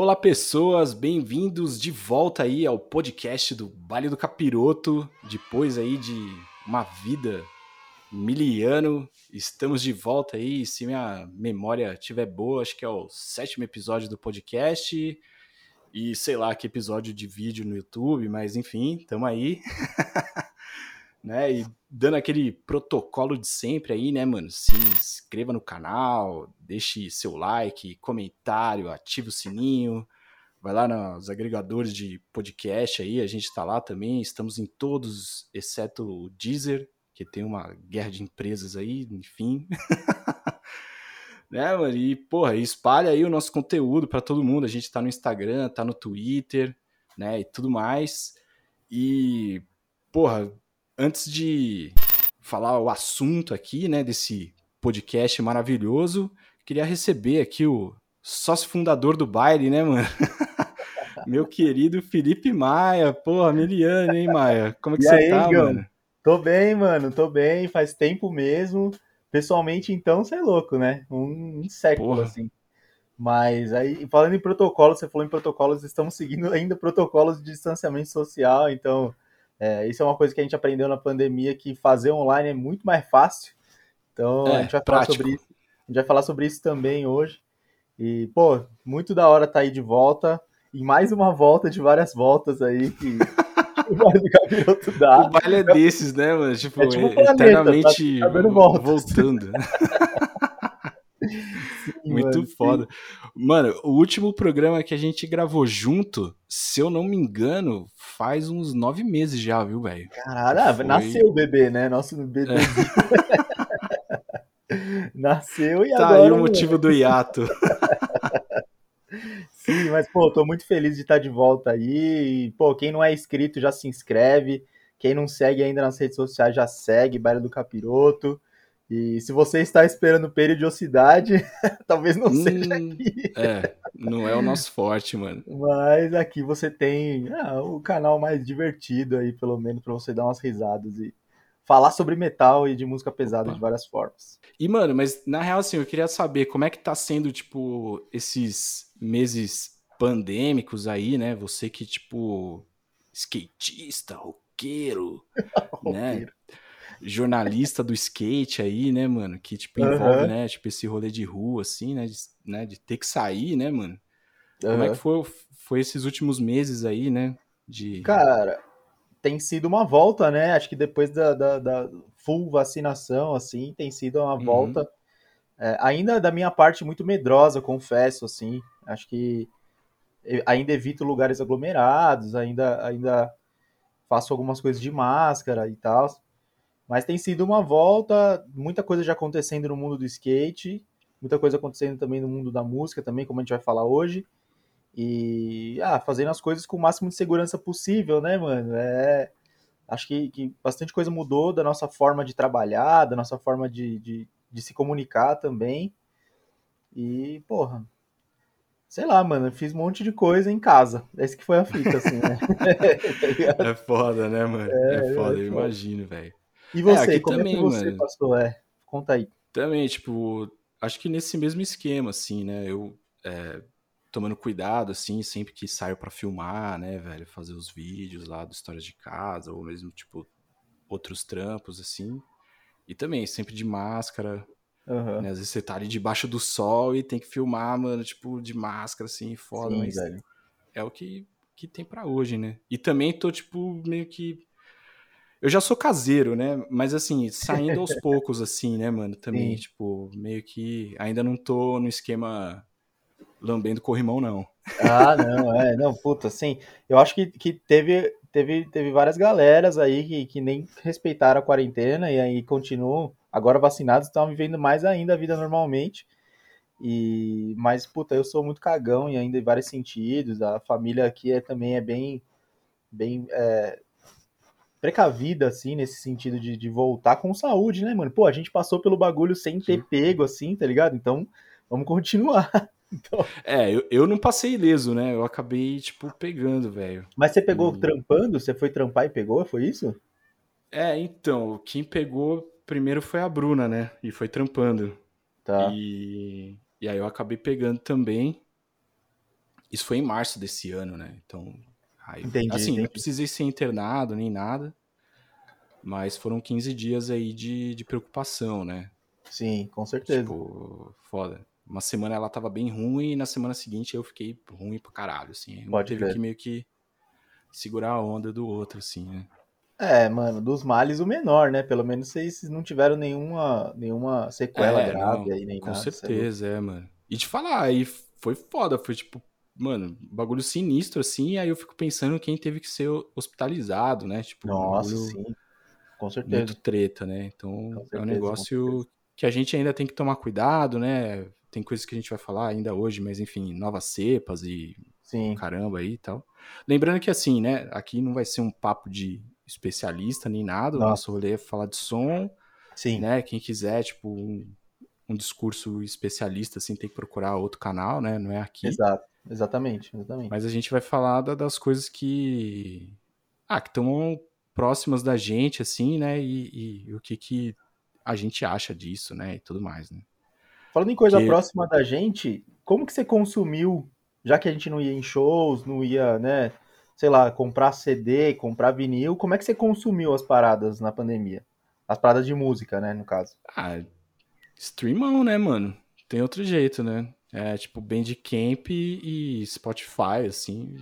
Olá, pessoas, bem-vindos de volta aí ao podcast do Baile do Capiroto. Depois aí de uma vida miliano, estamos de volta aí. Se minha memória estiver boa, acho que é o sétimo episódio do podcast. E sei lá que episódio de vídeo no YouTube, mas enfim, estamos aí. né? E dando aquele protocolo de sempre aí, né, mano? Se inscreva no canal, deixe seu like, comentário, ative o sininho. Vai lá nos agregadores de podcast aí, a gente tá lá também. Estamos em todos, exceto o Deezer, que tem uma guerra de empresas aí, enfim. né, mano? E, porra, espalha aí o nosso conteúdo para todo mundo. A gente tá no Instagram, tá no Twitter, né? E tudo mais. E, porra, antes de falar o assunto aqui, né, desse podcast maravilhoso, queria receber aqui o sócio fundador do baile, né, mano? Meu querido Felipe Maia. Porra, Miliane, hein, Maia? Como é que e você aí, tá, Gão? mano? Tô bem, mano, tô bem, faz tempo mesmo. Pessoalmente, então, você é louco, né? Um, um século, Porra. assim. Mas aí, falando em protocolos, você falou em protocolos, estamos seguindo ainda protocolos de distanciamento social, então é, isso é uma coisa que a gente aprendeu na pandemia, que fazer online é muito mais fácil. Então é, a gente vai falar sobre isso. A gente vai falar sobre isso também hoje. E, pô, muito da hora tá aí de volta. E mais uma volta de várias voltas aí que. o dá. O baile é desses, né, mano? Tipo, é tipo um planeta, eternamente tá, tá voltando. Muito mano, foda. Sim. Mano, o último programa que a gente gravou junto, se eu não me engano, faz uns nove meses já, viu, velho? Caralho, ah, Foi... nasceu o bebê, né? Nosso bebê. É. nasceu e tá agora. Tá aí o motivo do hiato. Sim, mas, pô, tô muito feliz de estar de volta aí. E, pô, quem não é inscrito já se inscreve. Quem não segue ainda nas redes sociais já segue, Baile do Capiroto. E se você está esperando periodicidade, talvez não hum, seja aqui. É, não é o nosso forte, mano. Mas aqui você tem ah, o canal mais divertido aí, pelo menos, para você dar umas risadas e falar sobre metal e de música pesada Opa. de várias formas. E, mano, mas na real, assim, eu queria saber como é que tá sendo, tipo, esses meses pandêmicos aí, né? Você que, tipo, skatista, roqueiro, né? roqueiro jornalista do skate aí, né, mano? Que, tipo, envolve, uhum. né, tipo, esse rolê de rua, assim, né? De, né, de ter que sair, né, mano? Uhum. Como é que foi, foi esses últimos meses aí, né? De... Cara, tem sido uma volta, né? Acho que depois da, da, da full vacinação, assim, tem sido uma uhum. volta. É, ainda da minha parte muito medrosa, confesso, assim. Acho que ainda evito lugares aglomerados, ainda, ainda faço algumas coisas de máscara e tal. Mas tem sido uma volta, muita coisa já acontecendo no mundo do skate, muita coisa acontecendo também no mundo da música, também, como a gente vai falar hoje. E ah, fazendo as coisas com o máximo de segurança possível, né, mano? É, acho que, que bastante coisa mudou da nossa forma de trabalhar, da nossa forma de, de, de se comunicar também. E, porra, sei lá, mano, fiz um monte de coisa em casa. Esse que foi a fita, assim, né? é foda, né, mano? É, é foda, é eu foda. imagino, velho. E você, é, como também, é que você mano, passou? É, conta aí. Também, tipo, acho que nesse mesmo esquema, assim, né? Eu é, tomando cuidado, assim, sempre que saio para filmar, né, velho? Fazer os vídeos lá do Histórias de Casa, ou mesmo, tipo, outros trampos, assim. E também, sempre de máscara. Uhum. Né? Às vezes você tá ali debaixo do sol e tem que filmar, mano, tipo, de máscara, assim, foda, Sim, mas velho. é o que, que tem para hoje, né? E também tô, tipo, meio que eu já sou caseiro, né? Mas assim, saindo aos poucos, assim, né, mano? Também, Sim. tipo, meio que ainda não tô no esquema lambendo corrimão, não. Ah, não, é, não, puta, assim, eu acho que, que teve, teve, teve várias galeras aí que, que nem respeitaram a quarentena e aí continuam, agora vacinados, estão vivendo mais ainda a vida normalmente. E, mas, puta, eu sou muito cagão e ainda em vários sentidos, a família aqui é, também é bem, bem, é, precavida, assim, nesse sentido de, de voltar com saúde, né, mano? Pô, a gente passou pelo bagulho sem ter pego, assim, tá ligado? Então, vamos continuar. Então... É, eu, eu não passei ileso, né? Eu acabei, tipo, pegando, velho. Mas você pegou e... trampando? Você foi trampar e pegou? Foi isso? É, então, quem pegou primeiro foi a Bruna, né? E foi trampando. Tá. E, e aí eu acabei pegando também. Isso foi em março desse ano, né? Então, aí, Entendi, assim, entendi. não precisei ser internado nem nada, mas foram 15 dias aí de, de preocupação, né? Sim, com certeza. Tipo, foda. Uma semana ela tava bem ruim e na semana seguinte eu fiquei ruim pra caralho, assim. Um Pode teve crer. que meio que segurar a onda do outro, assim, né? É, mano, dos males o menor, né? Pelo menos vocês não tiveram nenhuma, nenhuma sequela É, grave não, aí, nem com nada. é certeza, é, mano. E te falar, aí foi foda, foi tipo, mano, bagulho sinistro, assim, aí eu fico pensando quem teve que ser hospitalizado, né? Tipo, um Nossa, bagulho sim, com certeza. muito treta, né? Então, Com é um certeza, negócio que a gente ainda tem que tomar cuidado, né? Tem coisas que a gente vai falar ainda hoje, mas enfim, novas cepas e Sim, caramba aí e tal. Lembrando que assim, né, aqui não vai ser um papo de especialista nem nada, o Não. nosso rolê é falar de som, sim, né? Quem quiser, tipo, um, um discurso especialista, assim, tem que procurar outro canal, né? Não é aqui. exato, exatamente, exatamente. Mas a gente vai falar da- das coisas que. Ah, que estão próximas da gente, assim, né? E, e- e o que, que a gente acha disso, né? E tudo mais, né? Falando em coisa Que- próxima da gente, como que você consumiu, já que a gente não ia em shows, não ia, né, sei lá, comprar CD, comprar vinil, como é que você consumiu as paradas na pandemia? As paradas de música, né, no caso. Ah, streamão, né, mano? Tem outro jeito, né? É tipo Bandcamp e Spotify, assim,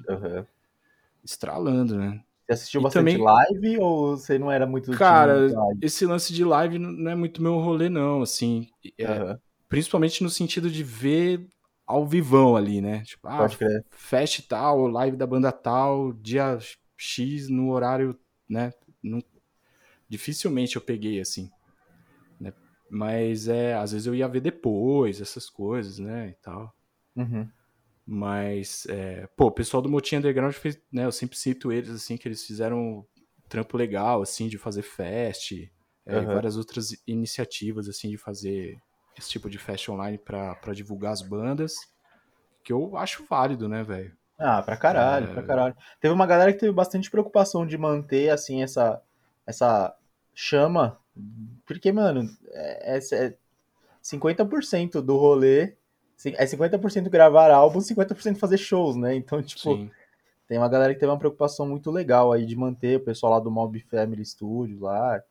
estralando, né? Você assistiu E bastante também- live ou você não era muito Cara, esse lance de live não é muito meu rolê, não, assim. É, Aham, Principalmente no sentido de ver ao vivão ali, né? Tipo, ah, fest tal, live da banda tal, dia X no horário, né? Não- Dificilmente eu peguei assim? Mas é, às vezes eu ia ver depois essas coisas, né? E tal. Uhum. Mas, é, pô, o pessoal do Motinha Underground fez, né? Eu sempre cito eles, assim, que eles fizeram um trampo legal, assim, de fazer fest, é, e Aham. várias outras iniciativas, assim, de fazer esse tipo de fest online pra, pra divulgar as bandas, que eu acho válido, né, velho? Ah, pra caralho, É. pra caralho. Teve uma galera que teve bastante preocupação de manter, assim, essa, essa chama, porque, mano, é, é- é 50% do rolê, é 50% gravar álbum, 50% fazer shows, né? Então, tipo, Sim. tem uma galera que teve uma preocupação muito legal aí de manter o pessoal lá do Mob Family Studio lá.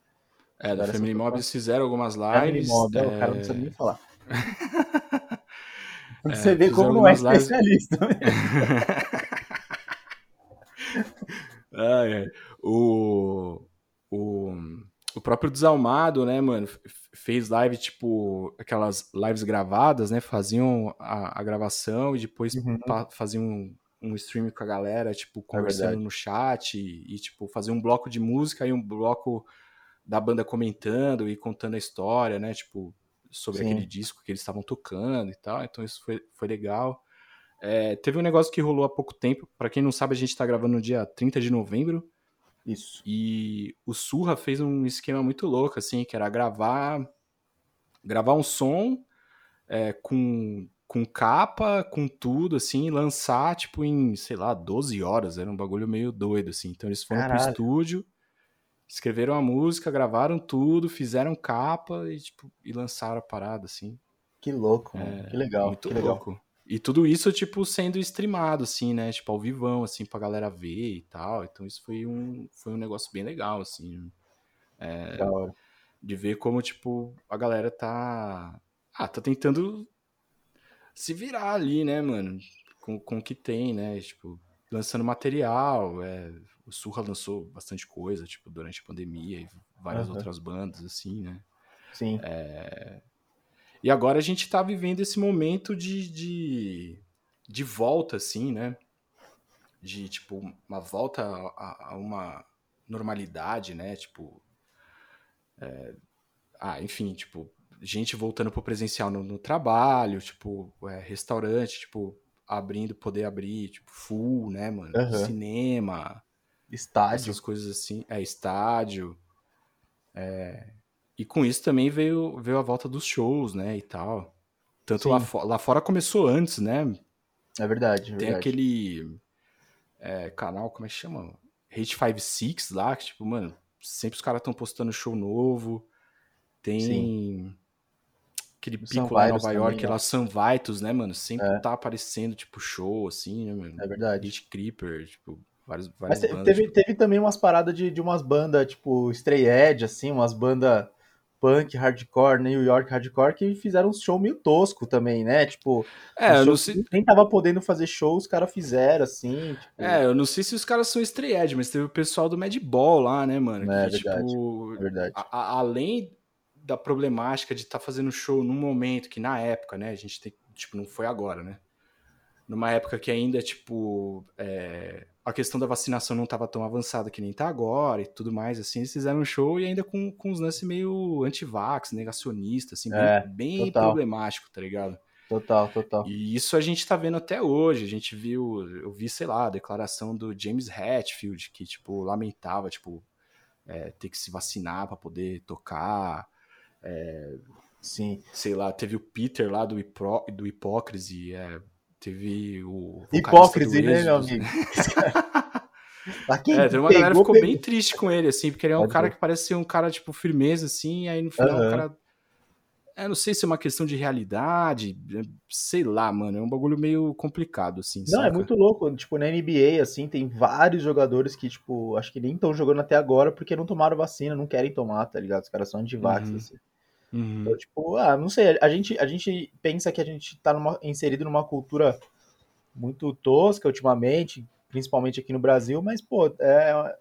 É, da Family Mob proposta- fizeram algumas Family lives. Mob, é, o é, cara não precisa nem falar. É, Você vê como não é algumas lives- especialista. Ah, é. O, o, o próprio Desalmado, né, mano, fez live, tipo, aquelas lives gravadas, né, faziam a, a gravação e depois Uhum. faziam um, um stream com a galera, tipo, conversando É no chat e, e, tipo, faziam um bloco de música e um bloco da banda comentando e contando a história, né, tipo, sobre Sim. aquele disco que eles estavam tocando e tal, então isso foi, foi legal. É, teve um negócio que rolou há pouco tempo. Pra quem não sabe, a gente tá gravando no dia 30 de novembro. Isso. E o Surra fez um esquema muito louco, assim, que era gravar gravar um som é, com, com capa, com tudo, assim, e lançar, tipo, em, sei lá, 12 horas. Era um bagulho meio doido, assim. Então eles foram pro Caralho. estúdio, escreveram a música, gravaram tudo, fizeram capa e, tipo, e lançaram a parada, assim. Que louco, mano. que legal, É, Muito que legal. E tudo isso, tipo, sendo streamado, assim, né? Tipo, ao vivão, assim, pra galera ver e tal. Então isso foi um, foi um negócio bem legal, assim. Da hora. De ver como, tipo, a galera tá... Ah, tá tentando se virar ali, né, mano? Com, com o que tem, né? Tipo, lançando material. É... O Surra lançou bastante coisa, tipo, durante a pandemia e várias Aham. outras bandas, assim, né? Sim. E agora a gente tá vivendo esse momento de, de, de volta, assim, né? De, tipo, uma volta a, a uma normalidade, né? Tipo. é, Ah, enfim, tipo, gente voltando pro presencial no, no trabalho, tipo, é, restaurante, tipo, abrindo, poder abrir, tipo, full, né, mano? Aham. Cinema, Estádio. essas coisas assim. É, estádio. É, E com isso também veio, veio a volta dos shows, né, e tal. Tanto lá, Sim. fo- lá fora começou antes, né? É verdade, é Tem verdade. aquele é, canal, como é que chama? Hate 56 lá, que tipo, mano, sempre os caras estão postando show novo. Tem... aquele pico lá em Nova York, também, lá, San Vitus, né, mano? Sempre é. tá aparecendo, tipo, show, assim, né, mano? É verdade. Beat Creeper, tipo, várias, várias Mas bandas, teve, tipo... teve também umas paradas de, de umas bandas, tipo, Stray Edge, assim, umas bandas punk, hardcore, New York hardcore, que fizeram um show meio tosco também, né? Tipo, é, não sei... nem tava podendo fazer show, os caras fizeram, assim. Tipo... É, eu não sei se os caras são Edge, mas teve o pessoal do Madball lá, né, mano? É, que, verdade, tipo, é verdade. A, a, além da problemática de estar tá fazendo show num momento que na época, né, a gente tem, tipo, não foi agora, né? Numa época que ainda, tipo, é, a questão da vacinação não estava tão avançada que nem tá agora e tudo mais, assim, eles fizeram um show e ainda com, com uns lances meio anti-vax, negacionista, assim, é, bem, bem problemático, tá ligado? Total, total. E isso a gente tá vendo até hoje. A gente viu, eu vi, sei lá, a declaração do James Hetfield, que, tipo, lamentava, tipo, é, ter que se vacinar para poder tocar. É, Sim. Sei lá, teve o Peter lá do, Hipó do Hipócrise, é, teve o. Hipócrise, né, meu amigo? é, teve uma galera que ficou bem triste com ele, assim, porque ele é um Pode cara ver. que parece ser um cara, tipo, firmeza, assim, e aí no final uhum. o cara. É, não sei se é uma questão de realidade, é, sei lá, mano, é um bagulho meio complicado, assim. Não, é saca? é muito louco, tipo, na NBA, assim, tem vários jogadores que, tipo, acho que nem estão jogando até agora porque não tomaram vacina, não querem tomar, tá ligado? Os caras são anti-vax, uhum. assim. Uhum. Então, tipo, ah, não sei, a gente, a gente pensa que a gente tá numa, inserido numa cultura muito tosca ultimamente, principalmente aqui no Brasil, mas, pô, é,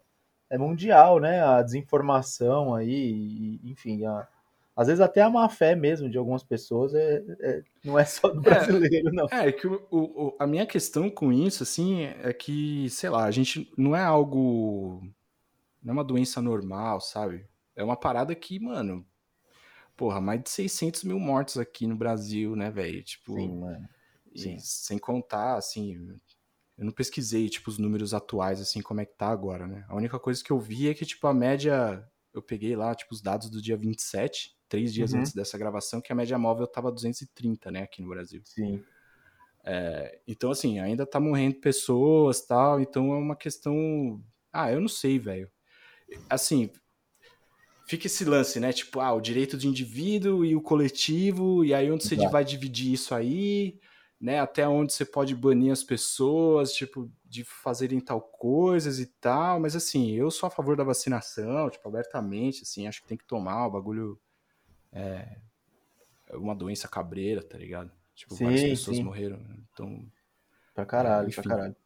é mundial, né? A desinformação aí, enfim, a, às vezes até a má fé mesmo de algumas pessoas é, é não é só do é, brasileiro, é, não. É, que o, o, a minha questão com isso, assim, é que, sei lá, a gente não é algo. Não é uma doença normal, sabe? É uma parada que, mano, porra, mais de 600 mil mortos aqui no Brasil, né, velho? Tipo, Sim, mano. Sim. sem contar, assim, eu não pesquisei, tipo, os números atuais, assim, como é que tá agora, né? A única coisa que eu vi é que, tipo, a média, eu peguei lá, tipo, os dados do dia 27, três dias uhum. antes dessa gravação, que a média móvel tava 230, né, aqui no Brasil. Sim. É, então, assim, ainda tá morrendo pessoas tal, então é uma questão. Ah, eu não sei, velho. Assim, fica esse lance, né? Tipo, ah, o direito do indivíduo e o coletivo, e aí onde você vai dividir isso aí, né? Até onde você pode banir as pessoas, tipo, de fazerem tal coisas e tal. Mas assim, eu sou a favor da vacinação, tipo, abertamente, assim, acho que tem que tomar o bagulho. É, é uma doença cabreira, tá ligado? Tipo, sim, várias pessoas sim. morreram. Né? Então. Pra caralho, enfim. pra caralho.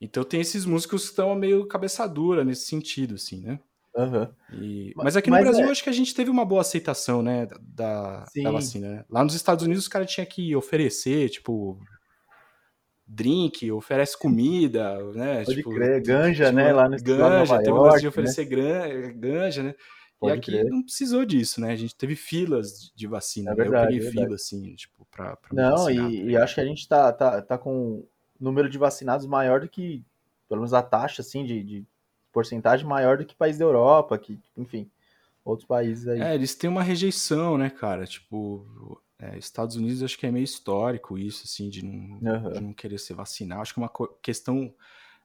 Então tem esses músicos que estão meio cabeça dura nesse sentido, assim, né? Uhum. E... Mas aqui no Mas Brasil, é... acho que a gente teve uma boa aceitação, né, da, da vacina. Né? Lá nos Estados Unidos, os caras tinham que oferecer, tipo, drink, oferece comida, né? Pode tipo, crer, ganja, tipo, né? Lá no Ganja, teve York, de né? oferecer né? ganja, né? Pode e aqui crer. não precisou disso, né? A gente teve filas de vacina. É verdade, eu peguei é fila, assim, tipo, pra, pra Não, vacinar, e, e, acho que a gente tá, tá, tá com número de vacinados maior do que, pelo menos a taxa, assim, de, de porcentagem maior do que país da Europa, que, enfim, outros países aí. É, eles têm uma rejeição, né, cara? Tipo, é, Estados Unidos acho que é meio histórico isso, assim, de não, uhum. de não querer ser vacinado. Acho que é uma questão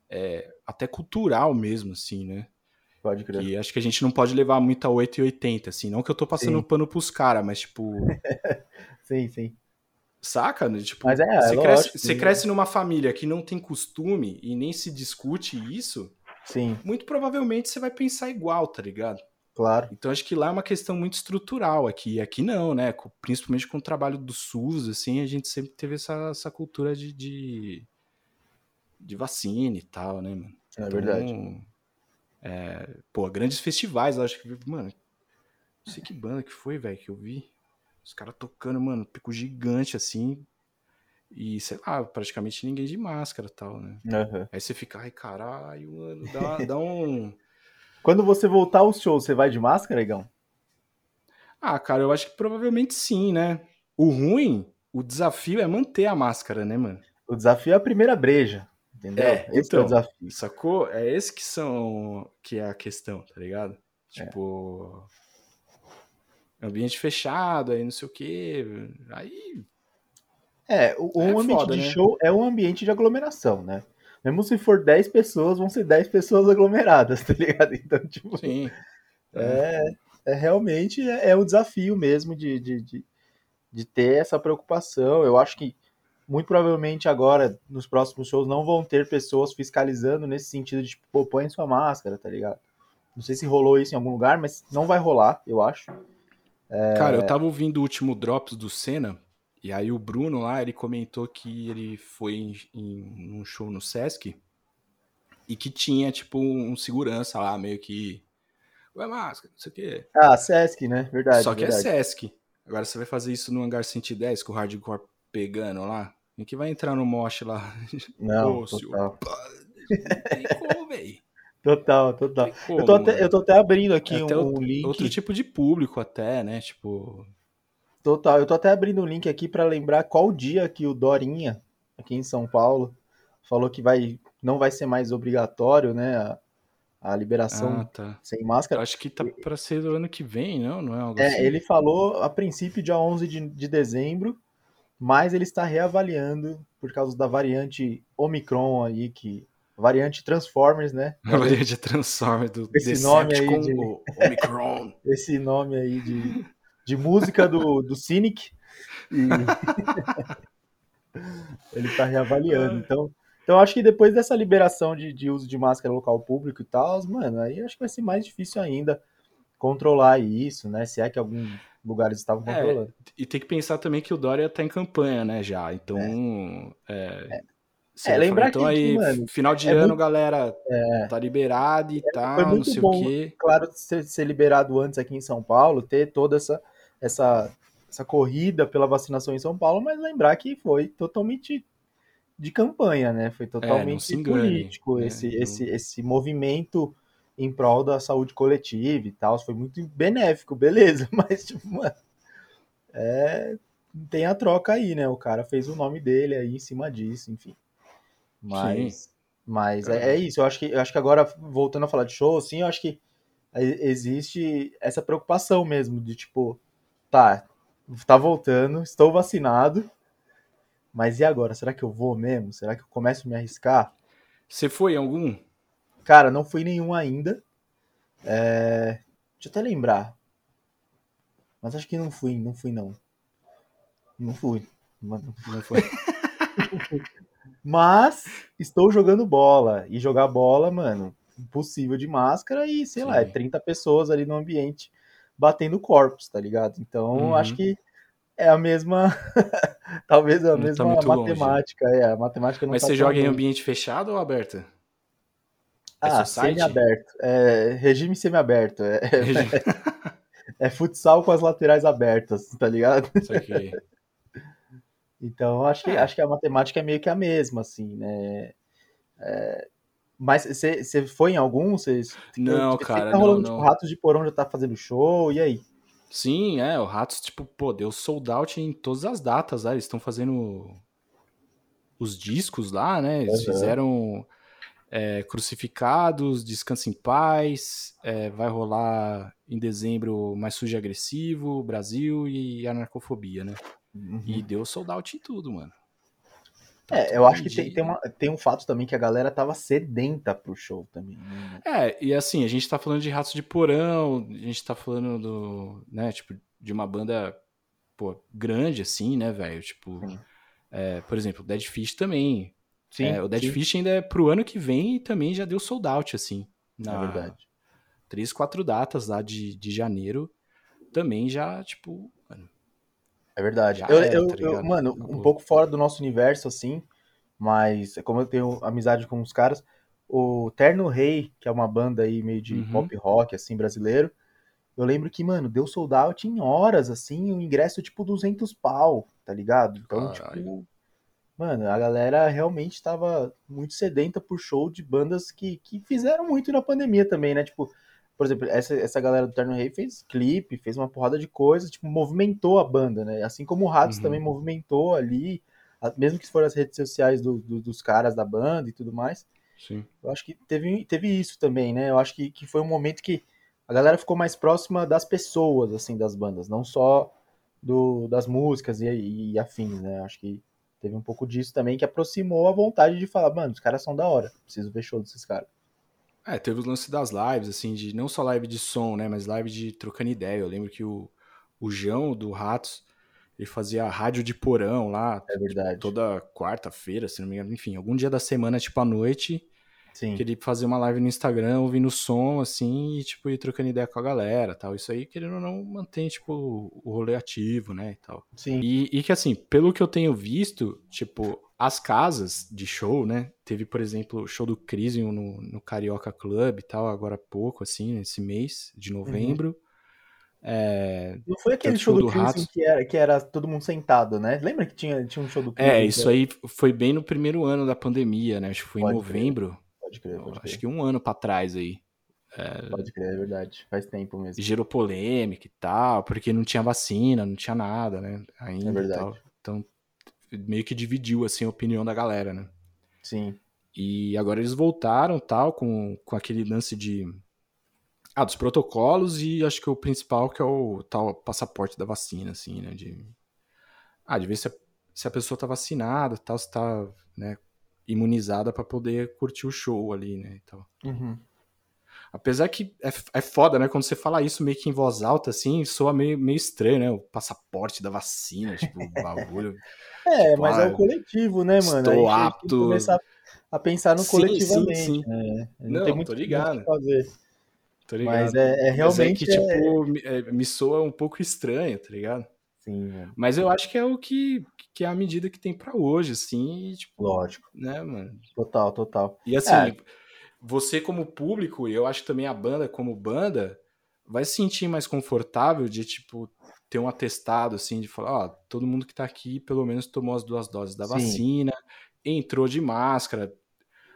é, até cultural mesmo, assim, né? Pode crer. E acho que a gente não pode levar muito a 880, assim. Não que eu tô passando sim. pano pros caras, mas tipo. sim, sim. Saca? Né? Tipo, mas é, você, é cresce, você cresce numa família que não tem costume e nem se discute isso. Sim. muito provavelmente você vai pensar igual, tá ligado? Claro. Então acho que lá é uma questão muito estrutural aqui. Aqui não, né? Principalmente com o trabalho do SUS, assim, a gente sempre teve essa, essa cultura de, de, de vacina e tal, né, mano? É então, verdade. É, pô, grandes festivais, acho que, mano, não sei que banda que foi, velho, que eu vi. Os caras tocando, mano, pico gigante, assim, e, sei lá, praticamente ninguém de máscara tal, né? Uhum. Aí você fica, ai, caralho, mano, dá, dá um. Quando você voltar ao show, você vai de máscara, Igão? Ah, cara, eu acho que provavelmente sim, né? O ruim, o desafio é manter a máscara, né, mano? O desafio é a primeira breja, entendeu? É, esse então, é o então, desafio. Sacou? É esse que são que é a questão, tá ligado? Tipo, é. ambiente fechado, aí não sei o quê. Aí é, o, é ambiente foda, de né? show é um ambiente de aglomeração, né? Mesmo se for 10 pessoas, vão ser 10 pessoas aglomeradas, tá ligado? Então, tipo. Sim. É, é realmente é, é um desafio mesmo de, de, de, de ter essa preocupação. Eu acho que muito provavelmente agora, nos próximos shows, não vão ter pessoas fiscalizando nesse sentido de, tipo, pô, põe sua máscara, tá ligado? Não sei se rolou isso em algum lugar, mas não vai rolar, eu acho. É... Cara, eu tava ouvindo o último Drops do Senna, e aí o Bruno lá, ele comentou que ele foi em, em um show no Sesc, e que tinha, tipo, um segurança lá, meio que. Ué, máscara, não sei o quê. Ah, Sesc, né? Verdade. Só que é verdade. é Sesc. Agora você vai fazer isso no hangar 110 com o hardcore pegando lá. Quem que vai entrar no mosh lá? Não, Pô, total. Tem como, velho. Total, total. Como, eu, tô até, eu tô até abrindo aqui é um, um link. Outro tipo de público até, né? Tipo... Total, eu tô até abrindo um link aqui para lembrar qual dia que o Dorinha, aqui em São Paulo, falou que vai não vai ser mais obrigatório, né, a, a liberação ah, tá. sem máscara. Acho que tá para ser do ano que vem, não? Não é algo é, assim? ele falou a princípio dia 11 de, de dezembro, mas ele está reavaliando por causa da variante Omicron aí, que variante Transformers, né? A variante Transformers do esse nome aí de... Omicron. esse nome aí de, de música do, do Cynic. E... ele está reavaliando. Então, então acho que depois dessa liberação de, de uso de máscara local público e tal, mano, aí acho que vai ser mais difícil ainda controlar isso, né? Se é que alguns lugares estavam é, controlando. É, e tem que pensar também que o Dória tá em campanha, né, já. Então. É, é, é lembrar então que, aí, mano, final de é ano, muito, galera, é, tá liberado e tal, não sei bom, o quê. Claro, ser, ser liberado antes aqui em São Paulo, ter toda essa, essa, essa corrida pela vacinação em São Paulo, mas lembrar que foi totalmente de campanha, né? Foi totalmente engane, político né? esse, esse, esse movimento em prol da saúde coletiva e tal. Foi muito benéfico, beleza, mas, tipo, mano, é, tem a troca aí, né? O cara fez o nome dele aí em cima disso, enfim. Mas, Sim. mas é, é, isso. Eu acho, que, eu acho que agora, voltando a falar de show, assim, eu acho que existe essa preocupação mesmo de tipo, tá, tá voltando, estou vacinado, mas e agora? Será que eu vou mesmo? Será que eu começo a me arriscar? Você foi em algum? Cara, não fui nenhum ainda. É... Deixa eu até lembrar. Mas acho que não fui, não fui não. Não fui. Não foi. Mas estou jogando bola. E jogar bola, mano, impossível de máscara e, sei Sim. lá, é 30 pessoas ali no ambiente batendo corpos, tá ligado? Então, uhum. acho que é a mesma. Talvez a não tá mesma tá matemática. Longe. É, a matemática não Mas tá você joga longe. em ambiente fechado ou aberto? É ah, semi-aberto. É, regime semi-aberto. É, regime. é, futsal com as laterais abertas, tá ligado? Isso aqui. Então, acho que, é. acho que a matemática é meio que a mesma, assim, né? É, mas você foi em algum? Cê, não, cara, tá rolando, não, tipo, Ratos de Porão já tá fazendo show, e aí? Sim, é, o Ratos, tipo, pô, deu sold out em todas as datas, lá, eles estão fazendo os discos lá, né, eles uhum. fizeram é, Crucificados, Descansa em Paz, é, vai rolar em dezembro Mais Sujo e Agressivo, Brasil e Anarcofobia, né, uhum. e deu sold out em tudo, mano. É, eu acho que tem, tem, uma, tem, um fato também que a galera tava sedenta pro show também. Né? É, e assim, a gente tá falando de Ratos de Porão, a gente tá falando do, né, tipo, de uma banda, pô, grande assim, né, velho? Tipo, é, por exemplo, o Dead Fish também. Sim, é, o Dead sim. Fish ainda é pro ano que vem e também já deu sold out, assim. Na é verdade. Três, quatro datas lá de, de janeiro também já, tipo, é verdade. Eu, é, eu, tá eu, mano, um pouco fora do nosso universo, assim, mas como eu tenho amizade com os caras, o Terno Rei, que é uma banda aí meio de uhum. pop rock, assim, brasileiro, eu lembro que, mano, deu sold out em horas, assim, o ingresso, tipo, 200 pau, tá ligado? Então, Caralho. tipo, mano, a galera realmente tava muito sedenta por show de bandas que, que fizeram muito na pandemia também, né? Tipo, por exemplo, essa, essa galera do Terno Rei fez clipe, fez uma porrada de coisas, tipo, movimentou a banda, né? Assim como o Ratos uhum. também movimentou ali, mesmo que for as redes sociais do, do, dos caras da banda e tudo mais. Sim. Eu acho que teve, teve isso também, né? Eu acho que, que foi um momento que a galera ficou mais próxima das pessoas, assim, das bandas, não só do, das músicas e, e afins, né? Eu acho que teve um pouco disso também que aproximou a vontade de falar, mano, os caras são da hora, preciso ver show desses caras. É, teve o lance das lives, assim, de não só live de som, né, mas live de trocando ideia. Eu lembro que o, o João do Ratos, Ele fazia rádio de porão lá. É verdade. Tipo, toda quarta-feira, se não me engano. Enfim, algum dia da semana, tipo à noite. Sim. Que ele fazia uma live no Instagram, ouvindo som, assim, e, tipo, ir trocando ideia com a galera tal. Isso aí, querendo ou não, mantém, tipo, o rolê ativo, né, e tal. Sim. E, e que, assim, pelo que eu tenho visto, tipo, as casas de show, né? Teve, por exemplo, o show do Crisium no, no Carioca Club e tal, agora há pouco, assim, nesse mês de uhum. novembro. Uhum. É, não foi aquele show, show do, do Crisium que era, que era todo mundo sentado, né? Lembra que tinha, tinha um show do Crisium? É, isso aí foi bem no primeiro ano da pandemia, né? Acho que foi Pode em novembro. Crer. Pode crer, pode crer. Acho que um ano para trás aí. É... Pode crer, é verdade. Faz tempo mesmo. Gerou polêmica e tal, porque não tinha vacina, não tinha nada, né? Ainda é verdade. Então, meio que dividiu, assim, a opinião da galera, né? Sim. E agora eles voltaram, tal, com, com aquele lance de... Ah, dos protocolos e acho que o principal que é o tal passaporte da vacina, assim, né? De... Ah, de ver se a, se a pessoa tá vacinada, tal, se tá, né, imunizada para poder curtir o show ali, né? Então, uhum. Apesar que é, é foda, né? Quando você fala isso meio que em voz alta, assim, soa meio, meio estranho, né? O passaporte da vacina, tipo, o bagulho. é, tipo, mas ah, é o coletivo, né, mano? Estou apto. começar a pensar no sim, coletivamente. Sim, sim. Né? Não, tem muito, tô ligado. fazer. Tô ligado. Mas é, é realmente. Mas é que, tipo, me, é, me soa um pouco estranho, tá ligado? Sim, mano. Mas eu acho que é o que, que é a medida que tem para hoje, assim, e, tipo, lógico, né, mano? Total, total. E assim, é. Você como público, e eu acho também a banda como banda, vai se sentir mais confortável de, tipo, ter um atestado, assim, de falar, ó, todo mundo que tá aqui pelo menos tomou as duas doses da Sim. vacina, entrou de máscara,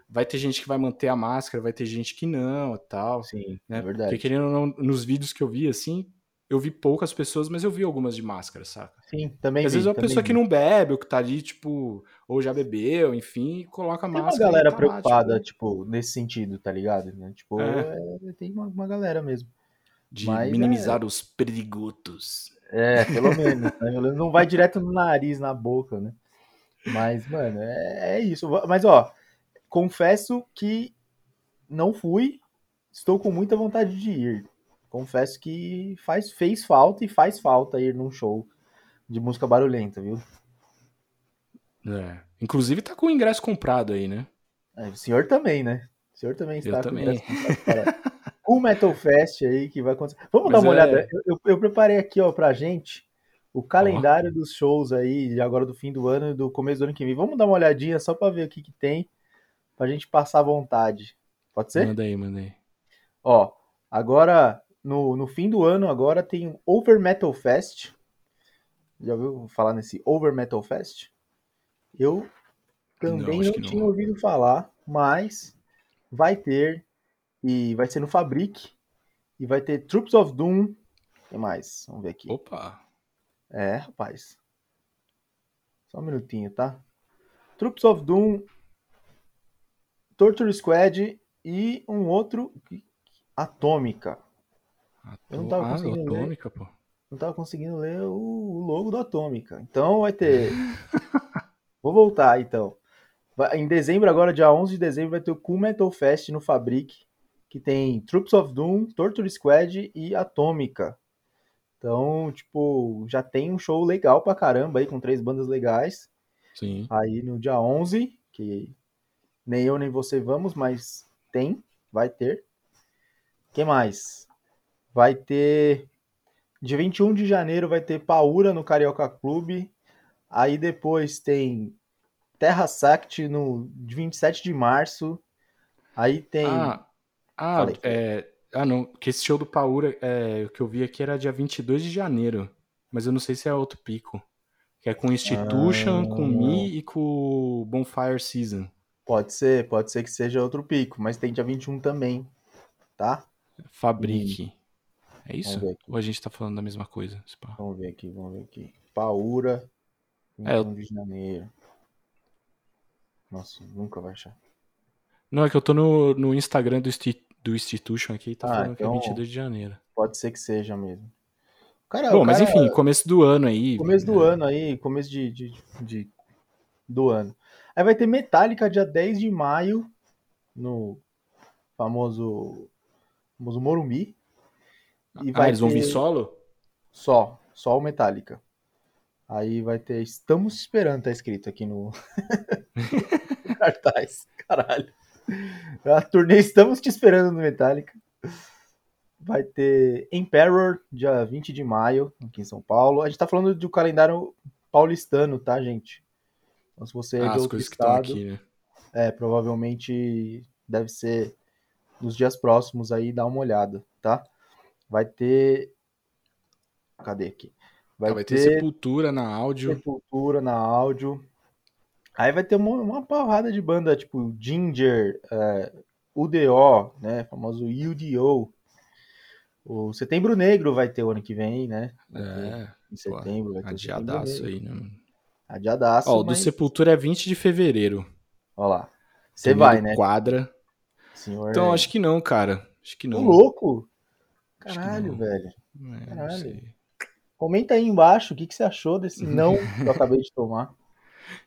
vai ter gente que vai manter a máscara, vai ter gente que não, tal. Sim, né? é verdade. Porque querendo ou não, nos vídeos que eu vi, assim, eu vi poucas pessoas, mas eu vi algumas de máscara, saca? Sim, também. Às vi, vezes é uma pessoa vi. que não bebe, ou que tá ali, tipo, ou já bebeu, enfim, coloca tem máscara. Tem uma galera tá preocupada, lá, tipo... tipo... nesse sentido, tá ligado? Né? Tipo, é. É, tem uma, uma, galera mesmo. De mas, minimizar é... os perigotos. É, pelo menos. né? Não vai direto no nariz, na boca, né? Mas, mano, é, é isso. Mas, ó, confesso que não fui, estou com muita vontade de ir confesso que faz, fez falta e faz falta ir num show de música barulhenta, viu? É. Inclusive tá com o ingresso comprado aí, né? É, o senhor também, né? O senhor também está eu com também. o ingresso comprado o Metal Fest aí que vai acontecer. Vamos Mas dar uma é... olhada. Eu, eu, eu, preparei aqui, ó, pra gente o calendário oh. dos shows aí, agora do fim do ano e do começo do ano que vem. Vamos dar uma olhadinha só pra ver o que, que tem, pra gente passar à vontade. Pode ser? Manda aí, manda aí. Ó, agora no, no fim do ano agora tem o Over Metal Fest. Já ouviu falar nesse Over Metal Fest? Eu também não, não tinha não. ouvido falar, mas vai ter e vai ser no Fabric e vai ter Troops of Doom. O que mais? Vamos ver aqui. Opa. É, rapaz. Só um minutinho, tá? Troops of Doom, Torture Squad e um outro Atômica. Eu não tava ah, conseguindo Atômica, ler. pô. Não tava conseguindo ler o logo do Atômica. Então vai ter. Vou voltar então. Em dezembro, agora, dia 11 de dezembro, vai ter o Cool Metal Fest no Fabric, que tem Troops of Doom, Torture Squad e Atômica. Então, tipo, já tem um show legal pra caramba aí, com três bandas legais. Sim. Aí no dia 11, que nem eu nem você vamos, mas tem, vai ter. que mais? Vai ter. De 21 de janeiro vai ter Paura no Carioca Clube. Aí depois tem Terra Sact no 27 de março. Aí tem. Ah, ah, é, ah não. Que esse show do Paura, é, o que eu vi aqui era dia 22 de janeiro. Mas eu não sei se é outro pico. Que é com Institution, ah, com Me e com Bonfire Season. Pode ser, pode ser que seja outro pico, mas tem dia 21 também, tá? Fabrique. É isso? Ou a gente tá falando da mesma coisa? Vamos ver aqui, vamos ver aqui. Paura, 21 é, eu... de janeiro. Nossa, nunca vai achar. Não, é que eu tô no, no Instagram do, do Institution aqui e tá ah, falando então, que é 22 de janeiro. Pode ser que seja mesmo. Cara, Bom, cara, mas enfim, começo do ano aí. Começo do ano aí, começo de, de, de, do ano. Aí vai ter Metallica dia 10 de maio no famoso, famoso Morumbi. E ah, vai eles vão vir solo? Só, só o Metallica. Aí vai ter Estamos esperando, tá escrito aqui no cartaz. Caralho. A turnê Estamos te esperando no Metallica. Vai ter Emperor, dia 20 de maio, aqui em São Paulo. A gente tá falando do calendário paulistano, tá, gente? Então, se você é ah, de outro estado, aqui, né? é, provavelmente deve ser nos dias próximos aí, dá uma olhada, tá? Vai ter. Cadê aqui? Vai, vai ter, ter, Sepultura na áudio. Sepultura na áudio. Aí vai ter uma, uma porrada de banda, tipo Ginger, é, UDO, né? Famoso UDO. O Setembro Negro vai ter o ano que vem, né? é, em setembro vai ter Adiadaço aí, né? Adiadaço. Ó, o do Sepultura é 20 de fevereiro. Ó lá. Você vai, né? Quadra. Senhor então, acho que não, cara. Acho que não. Tô louco? Caralho, velho. É, Caralho. Comenta aí embaixo o que, que você achou desse não que eu acabei de tomar.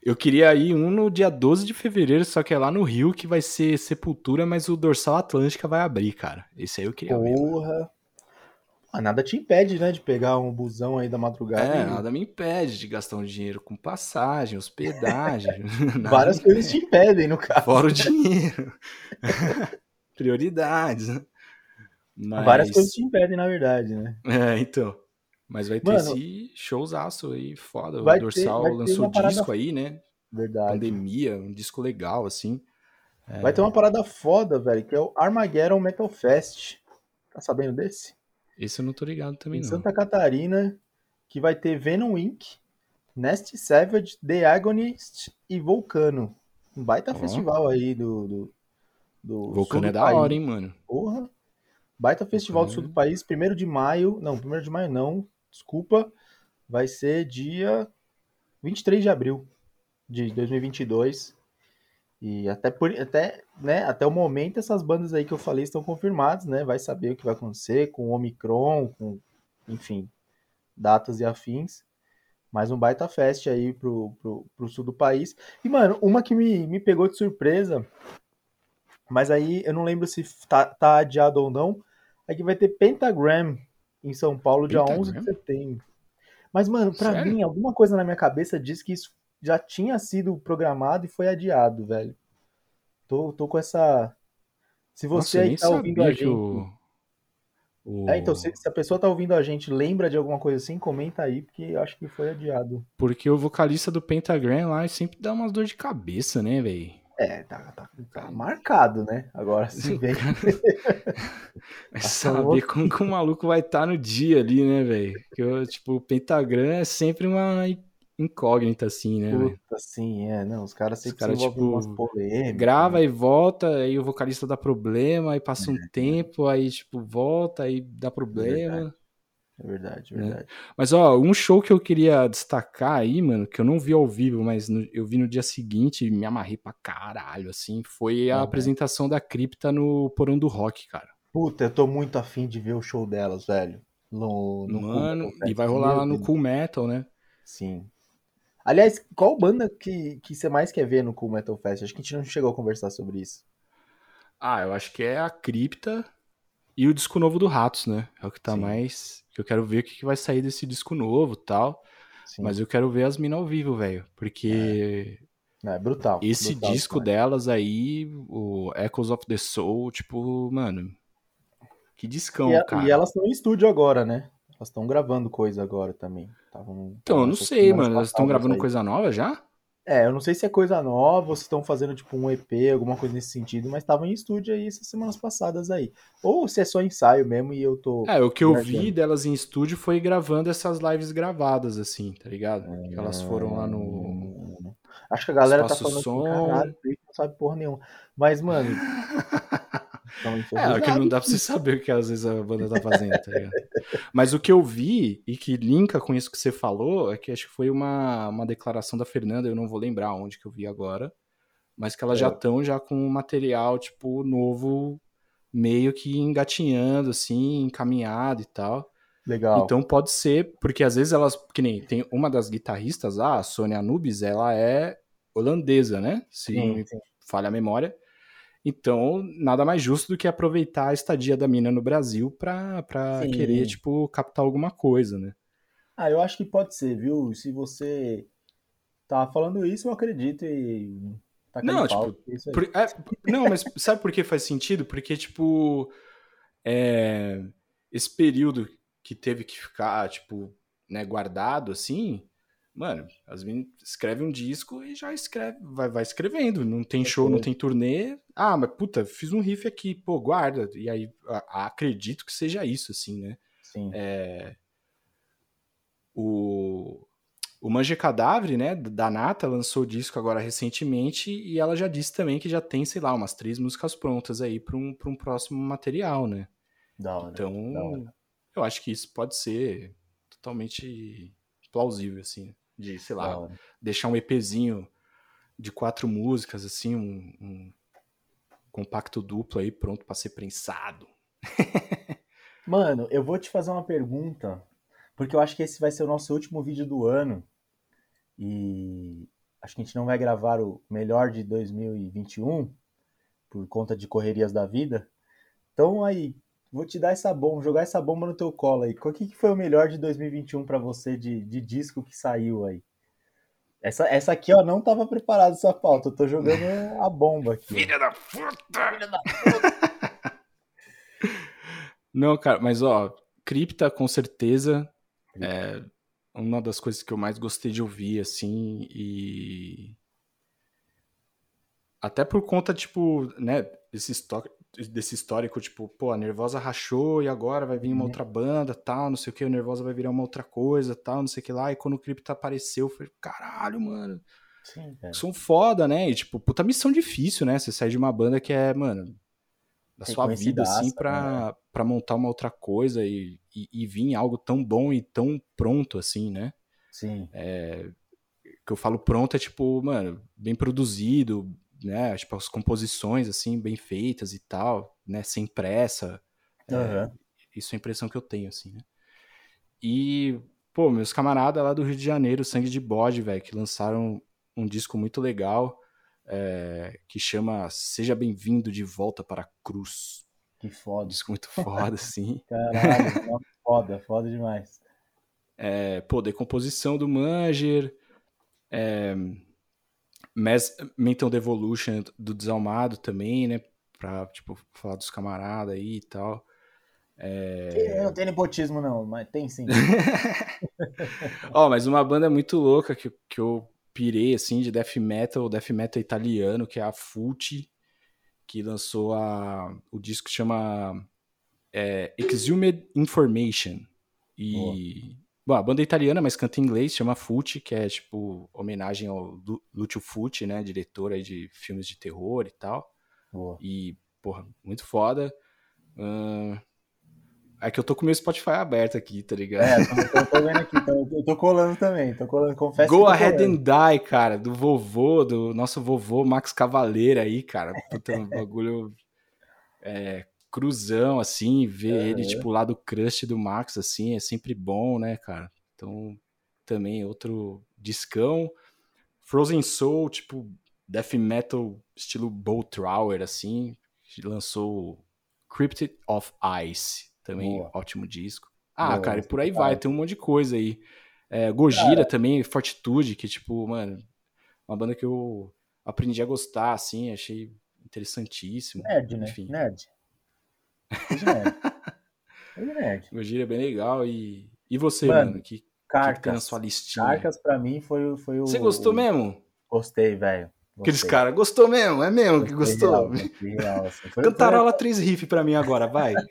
Eu queria ir um no dia 12 de fevereiro, só que é lá no Rio, que vai ser Sepultura, mas o Dorsal Atlântica vai abrir, cara. Esse aí eu queria Porra. ver. Porra. Ah, nada te impede, né, de pegar um busão aí da madrugada. É, e... nada me impede de gastar um dinheiro com passagem, hospedagem. Várias coisas te impedem, no caso. Fora o dinheiro. Prioridades, né? Mas... Várias coisas te impedem, na verdade, né? É, então. Mas vai ter Mano, esse showzaço aí, foda. O Dorsal ter, lançou disco aí, né? Verdade. Pandemia, um disco legal, assim. É... Vai ter uma parada foda, velho, que é o Armageddon Metal Fest. Tá sabendo desse? Esse eu não tô ligado também, em não. Santa Catarina, que vai ter Venom Inc., Nest Savage, The Agonist e Vulcano. Um baita oh. festival aí do, do, do Vulcano é da país. hora, hein, mano? Porra. Baita festival do sul do país, primeiro de maio. Não, primeiro de maio não desculpa, vai ser dia 23 de abril de 2022. E até por até, né, até o momento essas bandas aí que eu falei estão confirmadas, né? Vai saber o que vai acontecer com o Omicron, com enfim, datas e afins. Mais um baita fest aí pro, pro, pro sul do país. E, mano, uma que me, me pegou de surpresa, mas aí eu não lembro se tá, tá adiado ou não, é que vai ter Pentagram em São Paulo, dia Pentagram? 11 de setembro. Mas, mano, pra Sério? mim, alguma coisa na minha cabeça diz que isso já tinha sido programado e foi adiado, velho. Tô, tô com essa. Se você Nossa, aí tá ouvindo a gente. O... O... É, então, se, se, a pessoa tá ouvindo a gente lembra de alguma coisa assim, comenta aí, porque eu acho que foi adiado. Porque o vocalista do Pentagram lá sempre dá umas dor de cabeça, né, velho? É, tá, tá, tá, marcado, né? Agora se vem. é saber como que o maluco vai estar tá no dia ali, né, velho? Tipo, o pentagram é sempre uma incógnita, assim, né? Puta, véio? sim, é. Não, os caras sempre os cara, tipo, umas polêmicas. Grava né? e volta, aí o vocalista dá problema, aí passa um é. tempo, aí, tipo, volta, aí dá problema. É é verdade, é verdade. Mas, ó, um show que eu queria destacar aí, mano, que eu não vi ao vivo, mas no, eu vi no dia seguinte e me amarrei pra caralho, assim, foi a apresentação da Cripta no Porão do Rock, cara. Puta, eu tô muito afim de ver o show delas, velho. No, no mano, Metal, e vai rolar lá no Cool Metal, né? Sim. Aliás, qual banda que, que você mais quer ver no Cool Metal Fest? Acho que a gente não chegou a conversar sobre isso. Ah, eu acho que é a Cripta e o disco novo do Ratos, né? É o que tá Sim. mais eu quero ver o que, que vai sair desse disco novo tal. Sim. Mas eu quero ver as minas ao vivo, velho. Porque. É. é. brutal. Esse brutal, disco cara. delas aí, o Echoes of the Soul, tipo, mano. Que discão, e, cara. E elas estão em estúdio agora, né? Elas estão gravando coisa agora também. Tavam, então, eu não sei, mano. Elas estão gravando aí. coisa nova já? É, eu não sei se é coisa nova, ou se estão fazendo tipo um EP, alguma coisa nesse sentido, mas estavam em estúdio aí essas semanas passadas aí. Ou se é só ensaio mesmo e eu tô. É, o que eu vi delas em estúdio foi gravando essas lives gravadas, assim, tá ligado? É... Elas foram lá no. Acho que a galera tá Espaço tá falando som... caralho, não sabe porra nenhuma. Mas, mano. é, que não dá pra você saber o que às vezes a banda tá fazendo, tá ligado? Mas o que eu vi, e que linka com isso que você falou, é que acho que foi uma, uma declaração da Fernanda, eu não vou lembrar onde que eu vi agora, mas que elas é. já estão já com material, tipo, novo, meio que engatinhando, assim, encaminhado e tal. Legal. Então pode ser, porque às vezes elas, que nem tem uma das guitarristas lá, a Sônia Anubis, ela é holandesa, né? Se sim, sim. falha a memória. Então, nada mais justo do que aproveitar a estadia da mina no Brasil pra, pra querer, tipo, captar alguma coisa, né? Ah, eu acho que pode ser, viu? Se você tá falando isso, eu acredito e tá não, tipo, por, é, não, mas sabe por que faz sentido? Porque tipo é, esse período que teve que ficar tipo né, guardado assim, mano, as meninas escrevem um disco e já escreve, vai, vai escrevendo. Não tem show, não tem turnê. Ah, mas puta, fiz um riff aqui, pô, guarda. E aí a, a, acredito que seja isso, assim, né? Sim. É, o, o Manje Cadáver, né, da Nata, lançou o disco agora recentemente e ela já disse também que já tem, sei lá, umas três músicas prontas aí para um, um próximo material, né? Da hora, então, da hora. eu acho que isso pode ser totalmente plausível, assim, de, sei lá, deixar um EPzinho de quatro músicas, assim, um, um compacto duplo aí pronto para ser prensado. Mano, eu vou te fazer uma pergunta porque eu acho que esse vai ser o nosso último vídeo do ano. E acho que a gente não vai gravar o melhor de 2021 por conta de correrias da vida. Então aí, vou te dar essa bomba, jogar essa bomba no teu colo aí. O que, que foi o melhor de 2021 para você de, de disco que saiu aí? Essa, essa aqui, ó, não tava preparado essa pauta. Eu tô jogando a bomba aqui. Filha da puta! Filha da puta! não, cara, mas ó, Cripta com certeza é uma das coisas que eu mais gostei de ouvir, assim, e. Até por conta, tipo, né, desse, desse histórico, tipo, pô, a Nervosa rachou e agora vai vir uma uhum. outra banda, tal, não sei o que, a Nervosa vai virar uma outra coisa, tal, não sei o que lá. E quando o Crypto apareceu, eu falei, caralho, mano. Sim, São foda, né? E, tipo, puta missão difícil, né? Você sai de uma banda que é, mano, da sua vida, assim, pra, né? Pra montar uma outra coisa e, e, e, vir algo tão bom e tão pronto, assim, né? Sim. É, que eu falo pronto é, tipo, mano, bem produzido, né? Tipo, as composições, assim, bem feitas e tal, né? Sem pressa. Uhum. É, isso é a impressão que eu tenho, assim, né? E, pô, meus camaradas lá do Rio de Janeiro, Sangue de Bode, velho, que lançaram um disco muito legal é, que chama Seja Bem-vindo de Volta para a Cruz. Que foda. Disco muito foda, assim. Caralho, foda, foda demais. É, pô, decomposição do Manger, é, Mental Devolution do Desalmado também, né? Pra, tipo, falar dos camaradas aí e tal. É... Não tem nepotismo, não, mas tem sim. Ó, oh, mas uma banda muito louca que, que eu pirei, assim, de death metal, death metal italiano, que é a Fult, que lançou a, o disco que chama é, Exhumed Information. E... Bom, a banda é italiana, mas canta em inglês, chama Fult, que é, tipo, homenagem ao Lucio Fulci, né, diretor aí de filmes de terror e tal. Boa. E, porra, muito foda. Uh, é que eu tô com o meu Spotify aberto aqui, tá ligado? É, eu tô, vendo aqui, então, eu tô colando também, tô colando, confesso Go Ahead and Die, cara, do vovô, do nosso vovô Max Cavaleira aí, cara. Puta, um bagulho é, cruzão, assim, ver uhum. ele, tipo, lá do crush do Max, assim, é sempre bom, né, cara? Então, também outro discão. Frozen Soul, tipo, death metal estilo Bolt Trower, assim, lançou Cryptid of Ice, também Boa. ótimo disco. Ah, Boa, cara, e por aí vai, tem um monte de coisa aí. É, Gojira cara. também, Fortitude, que, tipo, mano, uma banda que eu aprendi a gostar, assim, achei interessantíssimo. Nerd, né? Enfim. Nerd. Nerd. nerd. Gojira é bem legal. E, e você, mano, mano que, Carcas. que tem na sua listinha? Carcas, pra mim, foi, foi o... Você gostou o... mesmo? Gostei, velho. Aqueles caras, gostou mesmo? É mesmo que gostou? Real, real, assim. foi, Cantarola foi... três riff pra mim agora, vai.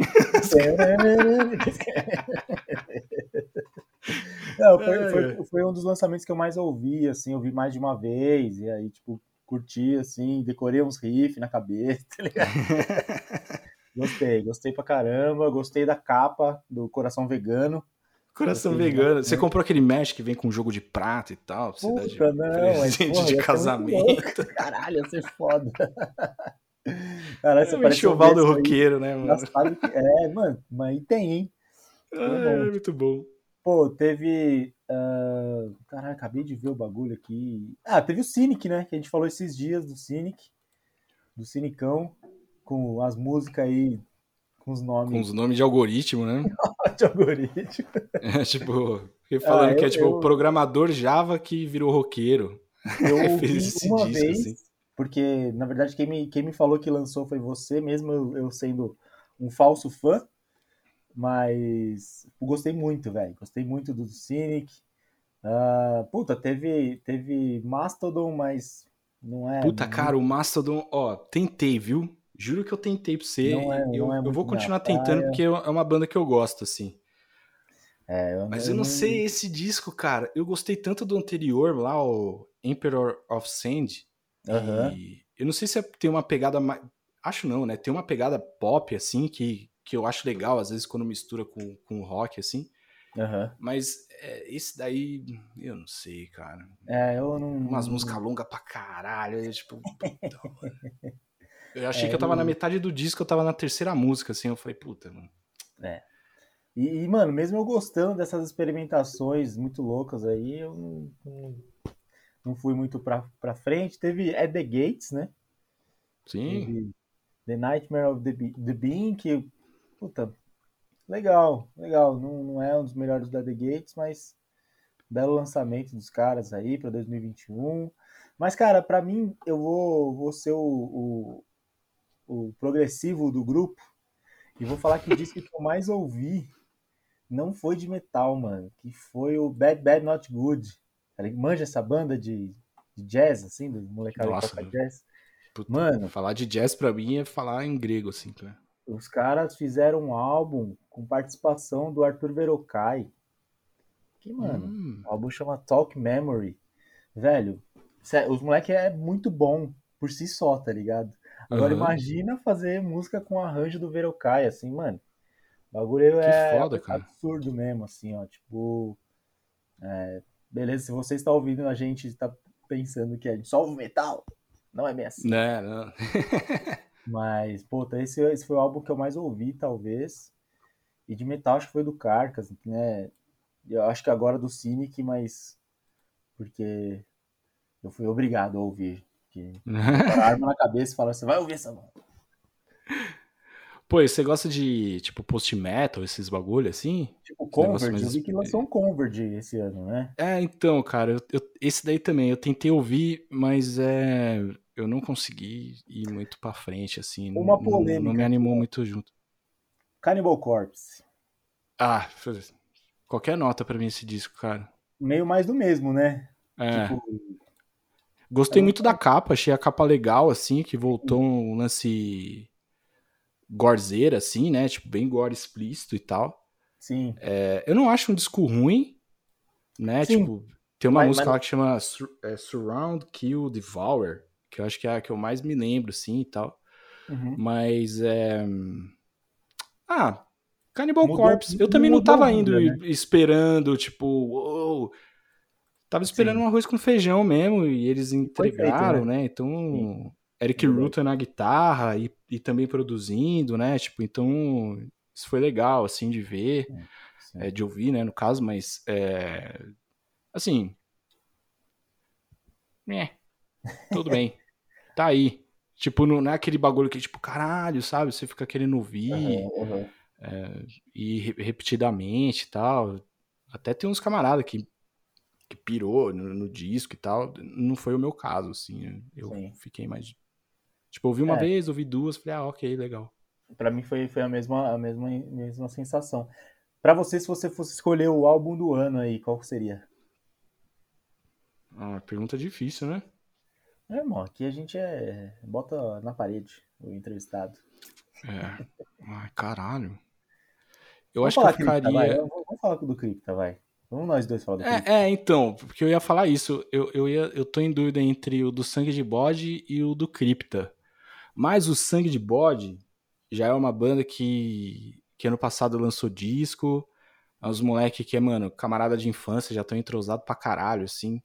Não, foi, foi, foi, um dos lançamentos que eu mais ouvi, assim, ouvi mais de uma vez, e aí, tipo, curti, assim, decorei uns riffs na cabeça, tá ligado? gostei, gostei pra caramba, gostei da capa do Coração Vegano, Coração vegano. Você comprou aquele mesh que vem com jogo de prata e tal? Puta, de não, presente mas, de casamento. Caralho, ia ser foda. Caralho, você é o enxoval do roqueiro, né, mano? É, mano, mas tem, hein? é, muito bom. Pô, teve. Uh... Caralho, acabei de ver o bagulho aqui. Ah, teve o Cynic, né? Que a gente falou esses dias do Cynic. Do Cinicão. Com as músicas aí com os nomes. Com os nomes de algoritmo, né? de algoritmo. É, tipo, falando ah, que é tipo eu... programador Java que virou roqueiro. Eu ouvi uma disco, vez, assim. porque na verdade quem me, quem me falou que lançou foi você, mesmo eu, eu sendo um falso fã. Mas eu gostei muito, velho. Gostei muito do Cynic. Uh, puta, teve, teve Mastodon, mas não é. Puta, cara, o Mastodon, ó, tentei, viu? Juro que eu tentei pra você. Não é, eu, não é eu vou continuar tentando praia. porque é uma banda que eu gosto, assim. É, eu, Mas eu, não sei esse disco, cara. Eu gostei tanto do anterior lá, o Emperor of Sand. Uhum. eu não sei se é, tem uma pegada mais. Acho não, né? Tem uma pegada pop, assim, que, que eu acho legal, às vezes, quando mistura com, com rock, assim. Uhum. Mas é, esse daí, eu não sei, cara. É, eu não. Umas músicas longas pra caralho. Eu, tipo, eu achei é, que eu tava eu... na metade do disco, eu tava na terceira música, assim. Eu falei, puta, mano. É. E, e, mano, mesmo eu gostando dessas experimentações muito loucas aí, eu não, não, não fui muito pra, pra frente. Teve At the Gates, né? Sim. Teve the Nightmare of the, the Bean, que, puta, legal, legal. Não, não é um dos melhores da The Gates, mas belo lançamento dos caras aí para 2021. Mas, cara, para mim, eu vou, vou ser o, o, o, progressivo do grupo e vou falar que o disco que eu mais ouvi não foi de metal, mano, que foi o Bad Bad Not Good. Manja essa banda de, de jazz, assim, do molecada Nossa, que toca jazz. Puta, mano, falar de jazz pra mim é falar em grego, assim, cara. Os caras fizeram um álbum com participação do Arthur Verocai. Que, mano, hum. o álbum chama Talk Memory. Velho, os moleque é muito bom por si só, tá ligado? Agora uhum. imagina fazer música com arranjo do Verocai, assim, mano. O bagulho que é foda, absurdo mesmo, assim, ó. Tipo. É, beleza, se você está ouvindo a gente está pensando que é só o metal, não é bem assim. Não, não. Mas, puta, esse, esse foi o álbum que eu mais ouvi, talvez. E de metal acho que foi do Carcas, né? Eu acho que agora do Cynic, mas. Porque eu fui obrigado a ouvir. Que arma na cabeça e fala, você vai ouvir essa mão. Pô, e você gosta de, tipo, post-metal, esses bagulho assim? Tipo, Converge, eu vi que lançou um Converge esse ano, né? É, então, cara, eu, eu, esse daí também, eu tentei ouvir, mas é, eu não consegui ir muito pra frente, assim. Uma não, polêmica. Não, não me animou muito junto. Cannibal Corpse. Ah, qualquer nota pra mim esse disco, cara. Meio mais do mesmo, né? É. Tipo... Gostei é muito da capa, achei a capa legal, assim, que voltou um lance gorzeira, assim, né? Tipo, bem gore explícito e tal. Sim. É, eu não acho um disco ruim, né? Sim. Tipo, tem uma mas, música mas... lá que chama é, Surround, Kill, Devour, que eu acho que é a que eu mais me lembro, assim, e tal. Uhum. Mas é... Ah, Cannibal mudou, Corpse. Eu também não tava indo né? esperando, tipo, uou, tava esperando Sim. um arroz com feijão mesmo, e eles entregaram, feito, né? né? Então, Sim. Eric Ruta na guitarra e, e também produzindo, né? Tipo, então, isso foi legal, assim, de ver, é, de ouvir, né, no caso, mas, é, assim, é, tudo bem. Tá aí. Tipo, não, é aquele bagulho que, tipo, caralho, sabe? Você fica querendo ouvir uhum, uhum. É, e repetidamente e tal. Até tem uns camaradas que, que pirou no, no, disco e tal. Não foi o meu caso, assim. Eu Sim. fiquei mais. Tipo, ouvi uma é. vez, ouvi duas, falei, ah, ok, legal. Pra mim foi, foi a, mesma, a mesma, mesma sensação. Pra você, se você fosse escolher o álbum do ano aí, qual seria? Ah, pergunta difícil, né? É, irmão, aqui a gente é. Bota na parede o entrevistado. É. Ai, caralho. Eu vamos acho que eu ficaria. Cripta, vamos falar do Cripta, vai. Vamos nós dois falar do. É, é, então, porque eu ia falar isso. Eu, eu, ia, eu tô em dúvida entre o do Sangue de Bode e o do Cripta. Mas o Sangue de Bode já é uma banda que, que ano passado lançou disco. É uns moleque que é, mano, camarada de infância, já estão entrosados pra caralho, assim.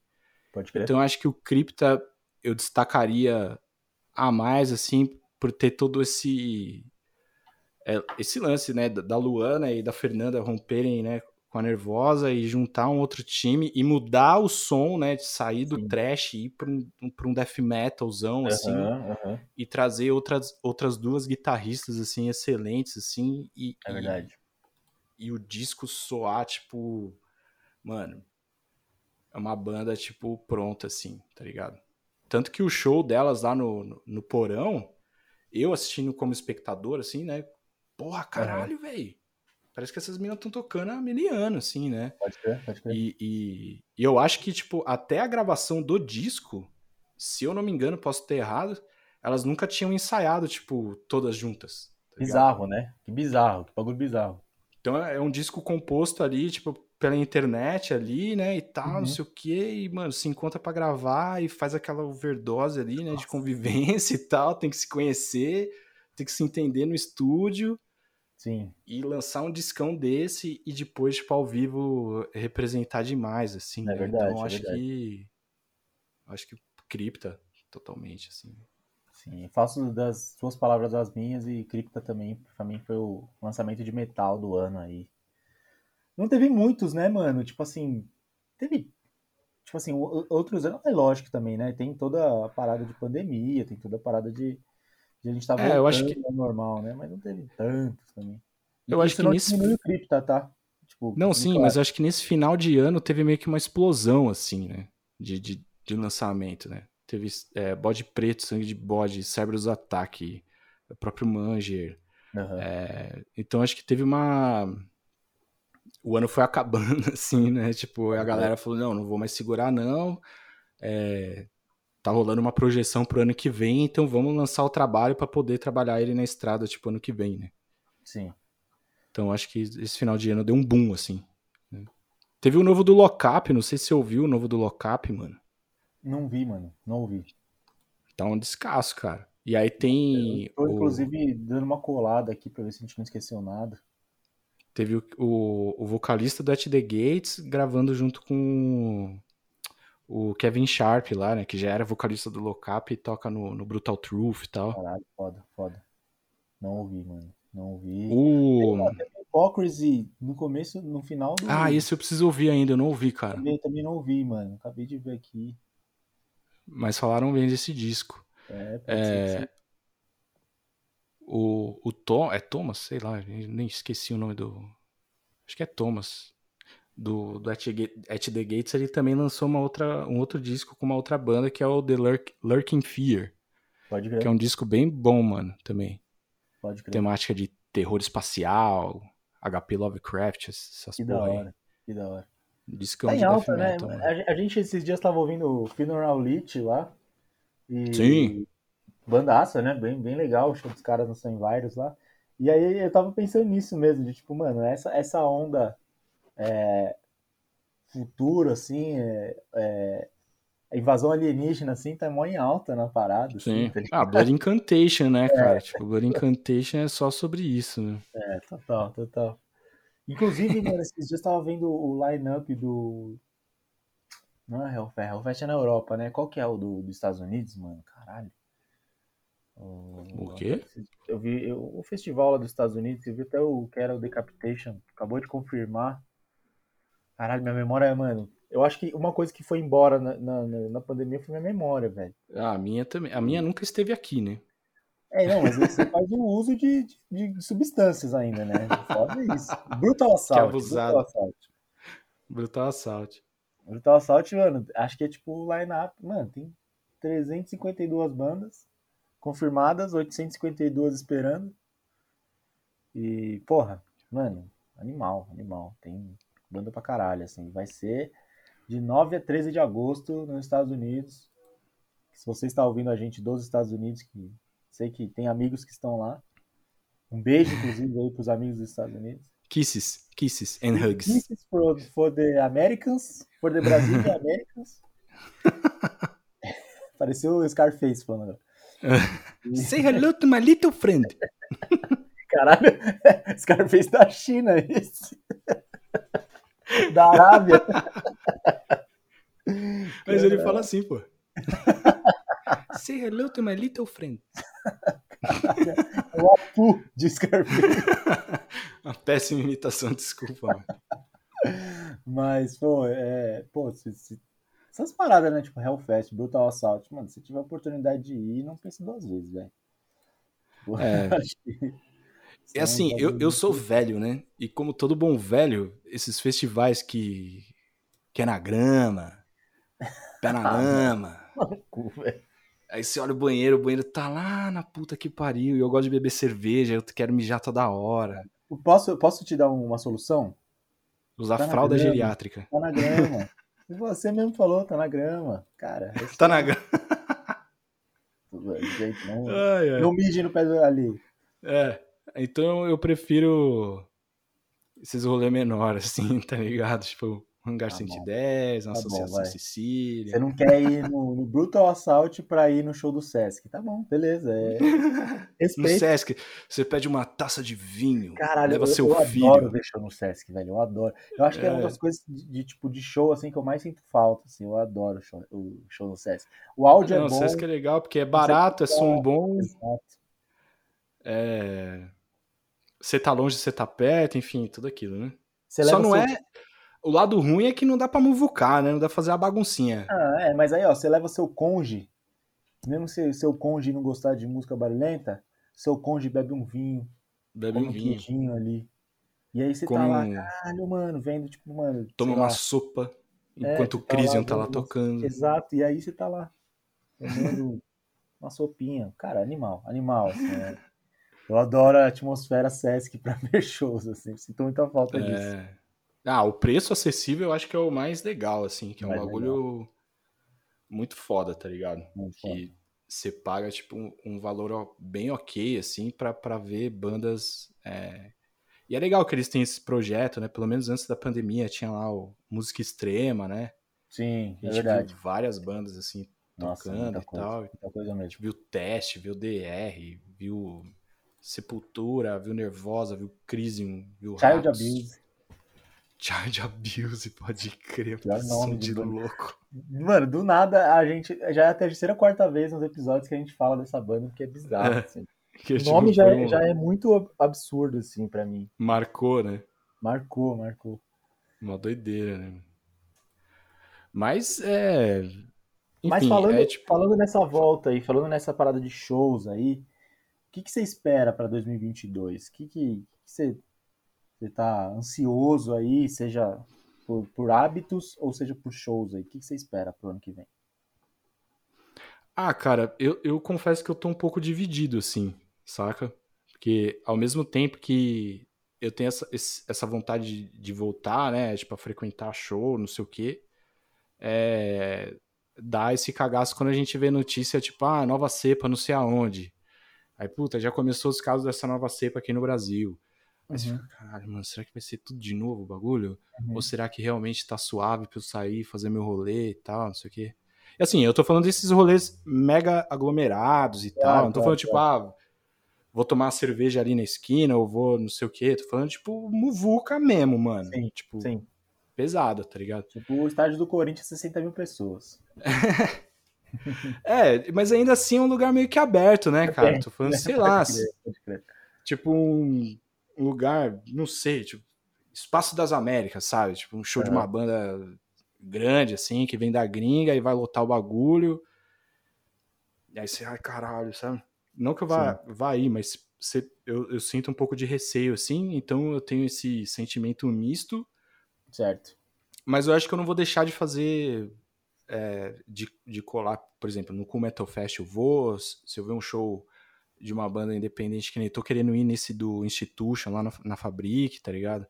Pode crer. Então eu acho que o Cripta eu destacaria a mais, assim, por ter todo esse é, esse lance, né, da Luana e da Fernanda romperem, né, com a Nervosa e juntar um outro time e mudar o som, né? De sair do Sim. trash e ir para um, pra um death metalzão, assim, Aham, aham. e trazer outras, outras duas guitarristas, assim, excelentes, assim, e, É e- verdade. e o disco soar, tipo, mano, é uma banda, tipo, pronta, assim, tá ligado? Tanto que o show delas lá no, no, no porão, eu assistindo como espectador, assim, né? Porra, caralho, velho. Parece que essas meninas estão tocando há mil anos, assim, né? Pode crer, pode crer. E, e- e eu acho que, tipo, até a gravação do disco, se eu não me engano, posso ter errado, elas nunca tinham ensaiado, tipo, todas juntas. tá? Bizarro, né? Que bizarro, que bagulho bizarro. Então é um disco composto ali, tipo, pela internet ali, né, e tal, Uhum. não sei o quê, e, mano, se encontra pra gravar e faz aquela overdose ali, né, de convivência e tal, tem que se conhecer, tem que se entender no estúdio Sim, e lançar um discão desse e depois, tipo, ao vivo representar demais, assim, É né? verdade, então é acho verdade. que acho que cripta totalmente, assim. sim. Faço das suas palavras as minhas e Cripta também, pra mim foi o lançamento de metal do ano aí. Não teve muitos, né, mano? Tipo assim, teve. Tipo assim, outros anos, é lógico também, né? Tem toda a parada de pandemia, tem toda a parada de a gente tá É, eu acho voltando ao normal, né? Mas não teve tantos também. E Eu acho que nesse- diminui o Cripta, tá? Tipo, Não, sim, claro. mas eu acho que nesse final de ano teve meio que uma explosão, assim, né? De, de, de lançamento, né? Teve é, Bode Preto, Sangue de Bode, Cerberus Ataque, o próprio Manger. Aham. é, então acho que teve uma. O ano foi acabando, assim, né? Tipo, a galera falou: não, não vou mais segurar, não. É, tá rolando uma projeção pro ano que vem, então vamos lançar o trabalho pra poder trabalhar ele na estrada, tipo, ano que vem, né? Sim. Então acho que esse final de ano deu um boom, assim. né? Teve o novo do Lockup, não sei se você ouviu o novo do Lockup, mano. Não vi, mano. Não ouvi. Tá um descasso, cara. E aí tem. Tô, o- inclusive, dando uma colada aqui pra ver se a gente não esqueceu nada. teve o, o, o vocalista do At The Gates gravando junto com o Kevin Sharp lá, né? Que já era vocalista do Lockup e toca no, no Brutal Truth e tal. Caralho, foda, foda. Não ouvi, mano. Não ouvi. O. Hypocrisy no começo, no final do. Ah, esse eu preciso ouvir ainda, eu não ouvi, cara. Também, também não ouvi, mano. Acabei de ver aqui. Mas falaram bem desse disco. É, pode ser É, sim. o, o Tom, é Thomas, sei lá, nem esqueci o nome do. Acho que é Thomas. Do, do At, At The Gates, ele também lançou uma outra, um outro disco com uma outra banda que é o The Lurk, Lurking Fear, Pode que crer, é um disco bem bom, mano, também. pode crer. Temática de terror espacial, HP Lovecraft, essas Que da porra aí. hora. Que da hora. Discão Tá em de alta, né? metal. A, a gente esses dias tava ouvindo o Funeral Lit lá. E Sim. Bandaça, né? Bem, bem legal o show dos caras no Sem Virus lá. E aí eu tava pensando nisso mesmo, de tipo, mano, essa, essa onda é, futuro, assim, é, é, a invasão alienígena, assim, tá mó em alta na parada. assim, Sim. tá ligado? Ah, Blood Incantation, né, cara? Tipo, Blood Incantation é só sobre isso, né? É, total, total. Inclusive, mano, esses dias eu tava vendo o line-up do. Não é Hellfest, Hellfest é na Europa, né? Qual que é o do, dos Estados Unidos, mano? Caralho. O quê? Eu vi eu- o festival lá dos Estados Unidos, eu vi até o que era o Decapitation, acabou de confirmar. Caralho, minha memória, mano. Eu acho que uma coisa que foi embora na, na, na- pandemia foi minha memória, velho. Ah, a minha também. A minha nunca esteve aqui, né? É, não, mas você faz o uso de, de, de substâncias ainda, né? Foda isso. Brutal Assault. abusado. Brutal Assault. Brutal Assault. Brutal Assault, mano, acho que é tipo o line-up. Mano, tem 352 bandas confirmadas, 852 esperando. E, porra, mano, animal, animal. Tem banda pra caralho, assim. Vai ser de 9 a 13 de agosto nos Estados Unidos. Se você está ouvindo a gente dos Estados Unidos, que sei que tem amigos que estão lá. Um beijo, inclusive, aí pros amigos dos Estados Unidos. Kisses, kisses and hugs. Kisses for, for the Americans, for the Brazilian Americans. Pareceu o Scarface falando. Say hello to my little friend. Caralho, Scarface da China, esse. Da Arábia. Mas ele fala assim, pô. Say hello to my little friend. O Apu de Scarface. Uma péssima imitação, desculpa, mano. Mas, pô, é. Pô, se, se, essas paradas, né? Tipo, Hellfest, Brutal Assault, mano, se tiver oportunidade de ir, não pense duas vezes, velho. É. É assim, eu, eu sou velho, né? E como todo bom velho, esses festivais que, que é na grama, pé na lama. Aí você olha o banheiro, o banheiro tá lá na puta que pariu. E eu gosto de beber cerveja, eu quero mijar toda hora. Posso, posso te dar uma solução? Usar tá fralda grama, geriátrica. Tá na grama. Você mesmo falou, tá na grama. Cara. Tá na grama. Gente, não, ai, ai. não mije no pé ali. É. Então eu prefiro esses rolês menores, assim, tá ligado? Tipo, Hangar tá 110, uma tá Associação bom, Sicília. Você não quer ir no, no, Brutal Assault pra ir no show do Sesc. Tá bom, beleza. É... no Sesc, você pede uma taça de vinho, Caralho, leva eu, seu eu filho. Eu adoro ver show no Sesc, velho. Eu adoro. Eu acho que é, é uma das coisas de, de, tipo, de show, assim, que eu mais sinto falta, assim. Eu adoro o show, o show no Sesc. O áudio não, é bom. O Sesc é legal porque é barato, é som bom. Exato. É você tá longe, você tá perto, enfim, tudo aquilo, né? Você Só não seu... é. O lado ruim é que não dá pra muvucar, né? Não dá pra fazer a baguncinha. Ah, é, mas aí, ó, você leva seu conge, mesmo se seu conge não gostar de música barulhenta, seu conge bebe um vinho, bebe um, um vinho. queijinho ali. E aí você tá lá, caralho, mano, vendo, tipo, mano. Toma uma lá. sopa é, enquanto é, o Crisium tá lá, tá lá tocando. Exato, e aí você tá lá, tomando uma sopinha. Cara, animal, animal. Assim, é. Eu adoro a atmosfera Sesc para ver shows, assim. Sinto muita falta é... disso. Ah, o preço acessível eu acho que é o mais legal, assim, que é um mais bagulho legal. muito foda, tá ligado? Muito que você paga, tipo, um, um, valor bem ok, assim, pra, pra ver bandas. É... E é legal que eles têm esse projeto, né? Pelo menos antes da pandemia tinha lá o Música Extrema, né? Sim, é verdade. Viu várias bandas, assim, Nossa, tocando e coisa, tal. Muita coisa mesmo. A gente viu Teste, viu DR, viu Sepultura, viu Nervosa, viu Crisium, viu Child Ratos. Abuse. Child Abuse, pode crer. Pior nome de louco. Mano, do nada a gente. Já é a terceira ou quarta vez nos episódios que a gente fala dessa banda, porque é bizarro. É, assim. o nome já, é, já é muito absurdo, assim, para mim. Marcou, né? Marcou, marcou. Uma doideira, né? Mas é. Enfim, Mas falando, é, tipo... falando nessa volta aí, falando nessa parada de shows aí, que, que você espera para 2022? O que, que, você está ansioso aí, seja por, por, hábitos ou seja por shows aí? O que, você espera para o ano que vem? Ah, cara, eu, eu confesso que eu tô um pouco dividido, assim, saca? Porque ao mesmo tempo que eu tenho essa, essa vontade de, de voltar, né, tipo, a frequentar show, não sei o quê, é, dá esse cagaço quando a gente vê notícia, tipo, ah, nova cepa, não sei aonde. Aí, puta, já começou os casos dessa nova cepa aqui no Brasil. Aí uhum. fica, caralho, mano, será que vai ser tudo de novo o bagulho? Uhum. Ou será que realmente tá suave pra eu sair, fazer meu rolê e tal, não sei o quê? E assim, eu tô falando desses rolês mega aglomerados e tal. Não tô falando, tipo, ah, vou tomar uma cerveja ali na esquina, ou vou não sei o quê. Tô falando, tipo, muvuca mesmo, mano. Sim, tipo, sim. pesada, tá ligado? Tipo, o estádio do Corinthians, 60 mil pessoas. É, mas ainda assim é um lugar meio que aberto, né, cara? Tô falando, sei lá. Tipo um lugar, não sei, tipo, Espaço das Américas, sabe? Tipo um show de uma banda grande, assim, que vem da gringa e vai lotar o bagulho. E aí você, ai caralho, sabe? Não que eu vá, vá aí, mas você, eu, eu sinto um pouco de receio, assim, então eu tenho esse sentimento misto. Certo. Mas eu acho que eu não vou deixar de fazer é, de, de colar, por exemplo, no Cool Metal Fest eu vou, se eu ver um show de uma banda independente que nem tô querendo ir nesse do Institution lá na, na Fabric, tá ligado?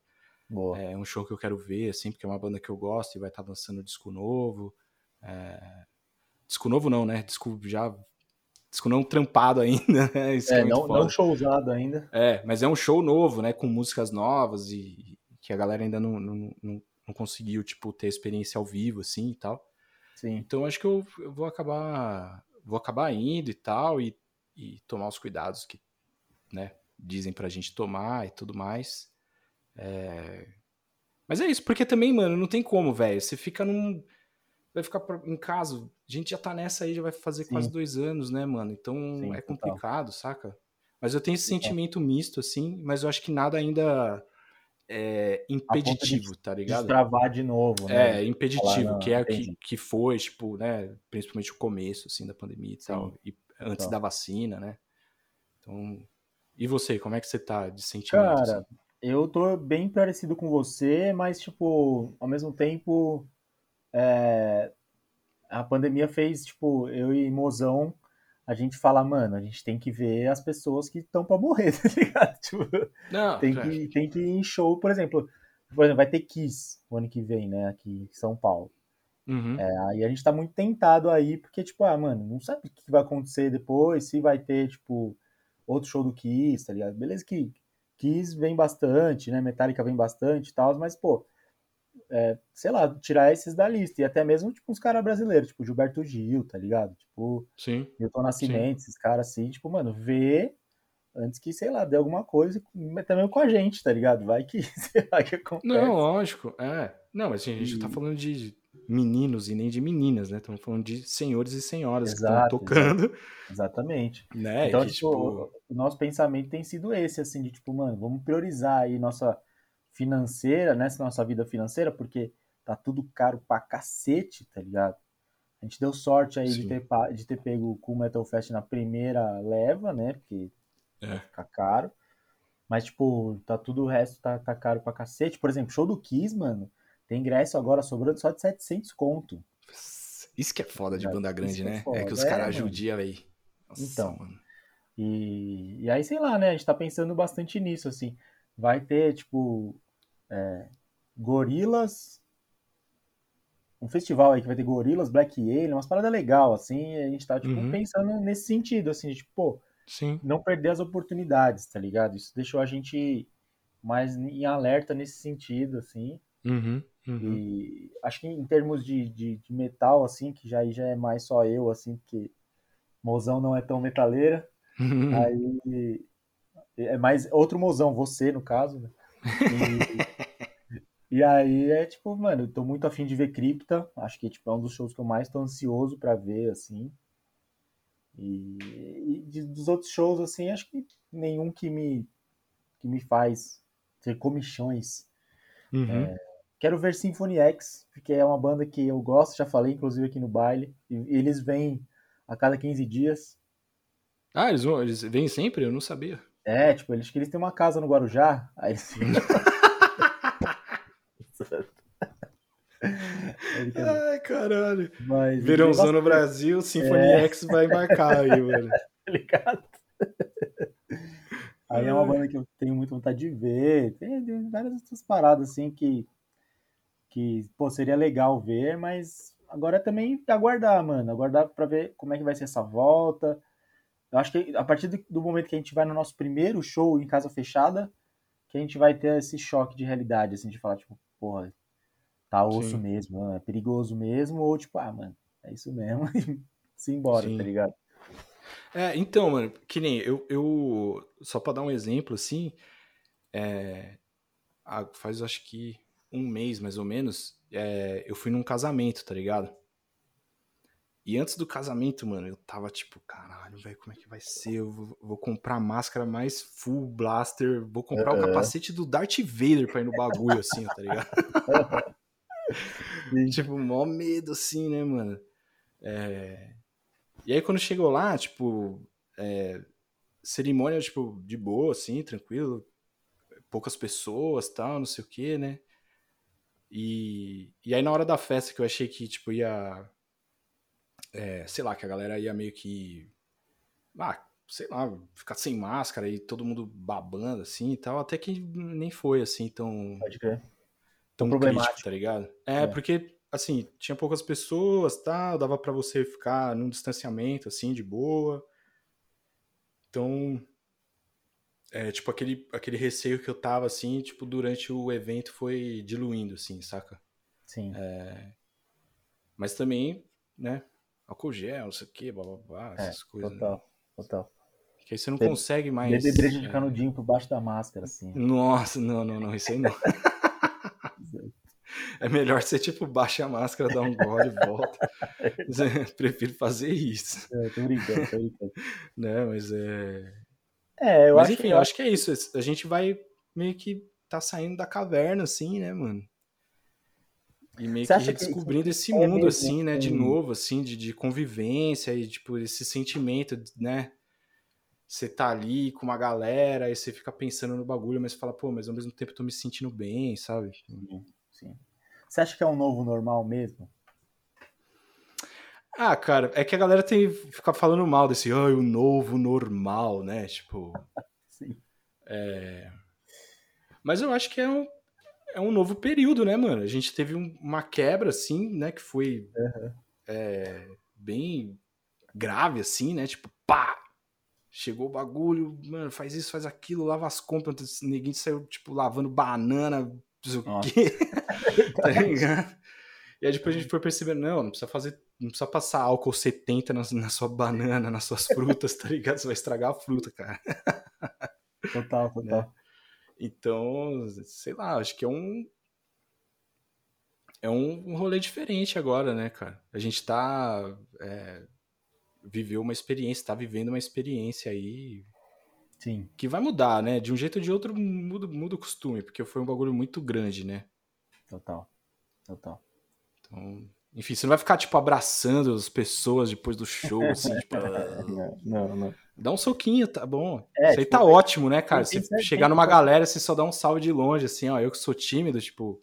Boa. É um show que eu quero ver, assim, porque é uma banda que eu gosto e vai estar tá lançando disco novo. É... Disco novo não, né? Disco já. Disco não trampado ainda, né? Isso é, é não, não show usado ainda. É, mas é um show novo, né? Com músicas novas e que a galera ainda não, não, não, não conseguiu, tipo, ter experiência ao vivo, assim e tal. Sim. Então acho que eu, eu, vou acabar vou acabar indo e tal e, e tomar os cuidados que né, dizem pra gente tomar e tudo mais. É... Mas é isso, porque também, mano, não tem como, velho. Você fica num. Vai ficar em casa. A gente já tá nessa aí, já vai fazer Sim. quase dois anos, né, mano? Então Sim, é complicado, total. saca? Mas eu tenho esse sentimento misto, assim, mas eu acho que nada ainda é, impeditivo, tá ligado? Destravar de novo, né? É, impeditivo, Falar, que é o que, que foi, tipo, né? Principalmente o começo, assim, da pandemia e Sim. tal. E antes então. da vacina, né? Então. E você, como é que você tá de sentimento? Cara, assim? eu tô bem parecido com você, mas, tipo, ao mesmo tempo. É, a pandemia fez, tipo, eu e Mozão a gente fala, mano, a gente tem que ver as pessoas que estão para morrer, tá ligado? Tipo, Não, tem, que, tem que ir em show, por exemplo, por exemplo, vai ter Kiss o ano que vem, né, aqui em São Paulo. Uhum. É, aí a gente tá muito tentado aí, porque, tipo, ah, mano, não sabe o que vai acontecer depois, se vai ter, tipo, outro show do Kiss, tá ligado? Beleza que Kiss vem bastante, né, Metallica vem bastante e tal, mas, pô, é, sei lá, tirar esses da lista. E até mesmo, tipo, uns caras brasileiros, tipo Gilberto Gil, tá ligado? Tipo, Sim. Milton Nascimento, Sim. esses caras assim, tipo, mano, vê antes que, sei lá, dê alguma coisa, também com a gente, tá ligado? Vai que, sei lá, que acontece. Não, lógico, é. Não, mas assim, a gente e... tá falando de meninos e nem de meninas, né? Estamos falando de senhores e senhoras exato, que estão tocando. Exatamente. Né? Então, que, tipo, tipo, o nosso pensamento tem sido esse, assim, de tipo, mano, vamos priorizar aí nossa financeira, nessa nossa vida financeira, porque tá tudo caro pra cacete, tá ligado? A gente deu sorte aí de ter, de ter pego o Metal Fest na primeira leva, né? Porque é. fica caro. Mas, tipo, tá tudo o resto tá, tá caro pra cacete. Por exemplo, show do Kiss, mano, tem ingresso agora sobrando só de 700 conto. Isso que é foda de banda grande, né? É, é, que os é, caras judiam aí. Nossa, então. Mano. E, e aí, sei lá, né? A gente tá pensando bastante nisso, assim. Vai ter, tipo, é, Gorilas, um festival aí que vai ter Gorilas, Black Alien, umas paradas legal, assim, a gente tá, tipo, uhum. pensando nesse sentido, assim, tipo, pô, Sim. não perder as oportunidades, tá ligado? Isso deixou a gente mais em alerta nesse sentido, assim. Uhum, uhum. E acho que em termos de, de, de, metal, assim, que já, já é mais só eu, assim, porque mozão não é tão metaleira, aí é mais outro mozão, você, no caso, né? E, e aí é tipo, mano, eu tô muito afim de ver Cripta. Acho que tipo, é um dos shows que eu mais tô ansioso para ver, assim. E, e de, dos outros shows, assim, acho que nenhum que me, que me faz ter comichões. Uhum. É, quero ver Symphony X, porque é uma banda que eu gosto, já falei, inclusive, aqui no baile. E, eles vêm a cada 15 dias. Ah, eles, vão, eles vêm sempre? Eu não sabia. É, tipo, eles, eles têm uma casa no Guarujá, aí sim. Ai, caralho. Mas, Verãozão no Brasil, Symphony é... X vai embarcar aí, mano. tá ligado? Aí é uma banda que eu tenho muita vontade de ver. Tem, tem várias outras paradas assim que, que pô, seria legal ver, mas agora é também aguardar, mano. Aguardar pra ver como é que vai ser essa volta. Eu acho que a partir do momento que a gente vai no nosso primeiro show em casa fechada, que a gente vai ter esse choque de realidade, assim, de falar, tipo, porra, tá osso Sim. mesmo, é perigoso mesmo, ou tipo, ah, mano, é isso mesmo, e se embora, Sim. tá ligado? É, então, mano, que nem eu, eu só pra dar um exemplo, assim, é, faz acho que um mês mais ou menos, é, eu fui num casamento, tá ligado? E antes do casamento, mano, eu tava tipo, caralho, velho, como é que vai ser? Eu vou, vou, comprar máscara mais full blaster, vou comprar o capacete do Darth Vader pra ir no bagulho, assim, tá ligado? tipo, mó medo, assim, né, mano? É... E aí quando chegou lá, tipo, é... cerimônia, tipo, de boa, assim, tranquilo, poucas pessoas, tal, não sei o que, né? E... e aí na hora da festa que eu achei que, tipo, ia é, sei lá, que a galera ia meio que. Ah, sei lá, ficar sem máscara e todo mundo babando assim e tal, até que nem foi assim tão. Pode crer. Tão problemático, crítico, tá ligado? É, é, porque, assim, tinha poucas pessoas, tá? Dava para você ficar num distanciamento, assim, de boa. Então. É, tipo, aquele, aquele receio que eu tava, assim, tipo, durante o evento foi diluindo, assim, saca? Sim. É, mas também, né, álcool gel, não sei o que, blá blá blá, é, essas é, coisas. Total, né? total. Que aí você não consegue mais. Beber breja de é. canudinho por baixo da máscara, assim. Nossa, não, não, não, isso aí não. é melhor você, tipo, baixa a máscara, dá um gole e volta. Prefiro fazer isso. É, tô brincando, tô brincando. né, mas é. É, eu mas, acho enfim, que. eu acho que é isso. A gente vai meio que tá saindo da caverna, assim, né, mano? E meio Você que redescobrindo que esse mundo, é assim, né, de novo, assim, de, de convivência e, tipo, esse sentimento, né? Você tá ali com uma galera, aí você fica pensando no bagulho, mas você fala, pô, mas ao mesmo tempo eu tô me sentindo bem, sabe? Sim, sim. Você acha que é um novo normal mesmo? Ah, cara, é que a galera tem ficar falando mal desse, ai, o novo normal, né? Tipo. Sim. É... Mas eu acho que é um, é um novo período, né, mano? A gente teve um, uma quebra, assim, né, que foi uhum. é, bem grave, assim, né? Tipo, pá! Chegou o bagulho, mano, faz isso, faz aquilo, lava as compras. Ninguém saiu, tipo, lavando banana, não sei o quê. tá ligado? E aí depois a gente foi percebendo, não, não precisa fazer, não precisa passar álcool 70 na, na sua banana, nas suas frutas, tá ligado? Você vai estragar a fruta, cara. Total, total. Então, sei lá, acho que é um. É um rolê diferente agora, né, cara? A gente tá. É, viveu uma experiência, tá vivendo uma experiência aí. Sim. Que vai mudar, né? De um jeito ou de outro muda, muda o costume, porque foi um bagulho muito grande, né? Total. Total. Então, enfim, você não vai ficar, tipo, abraçando as pessoas depois do show, assim, tipo. não, não, não. Dá um soquinho, tá bom. É, Isso aí tipo, tá ótimo, né, cara? Você chegar numa galera, você só dá um salve de longe, assim, ó. Eu que sou tímido, tipo.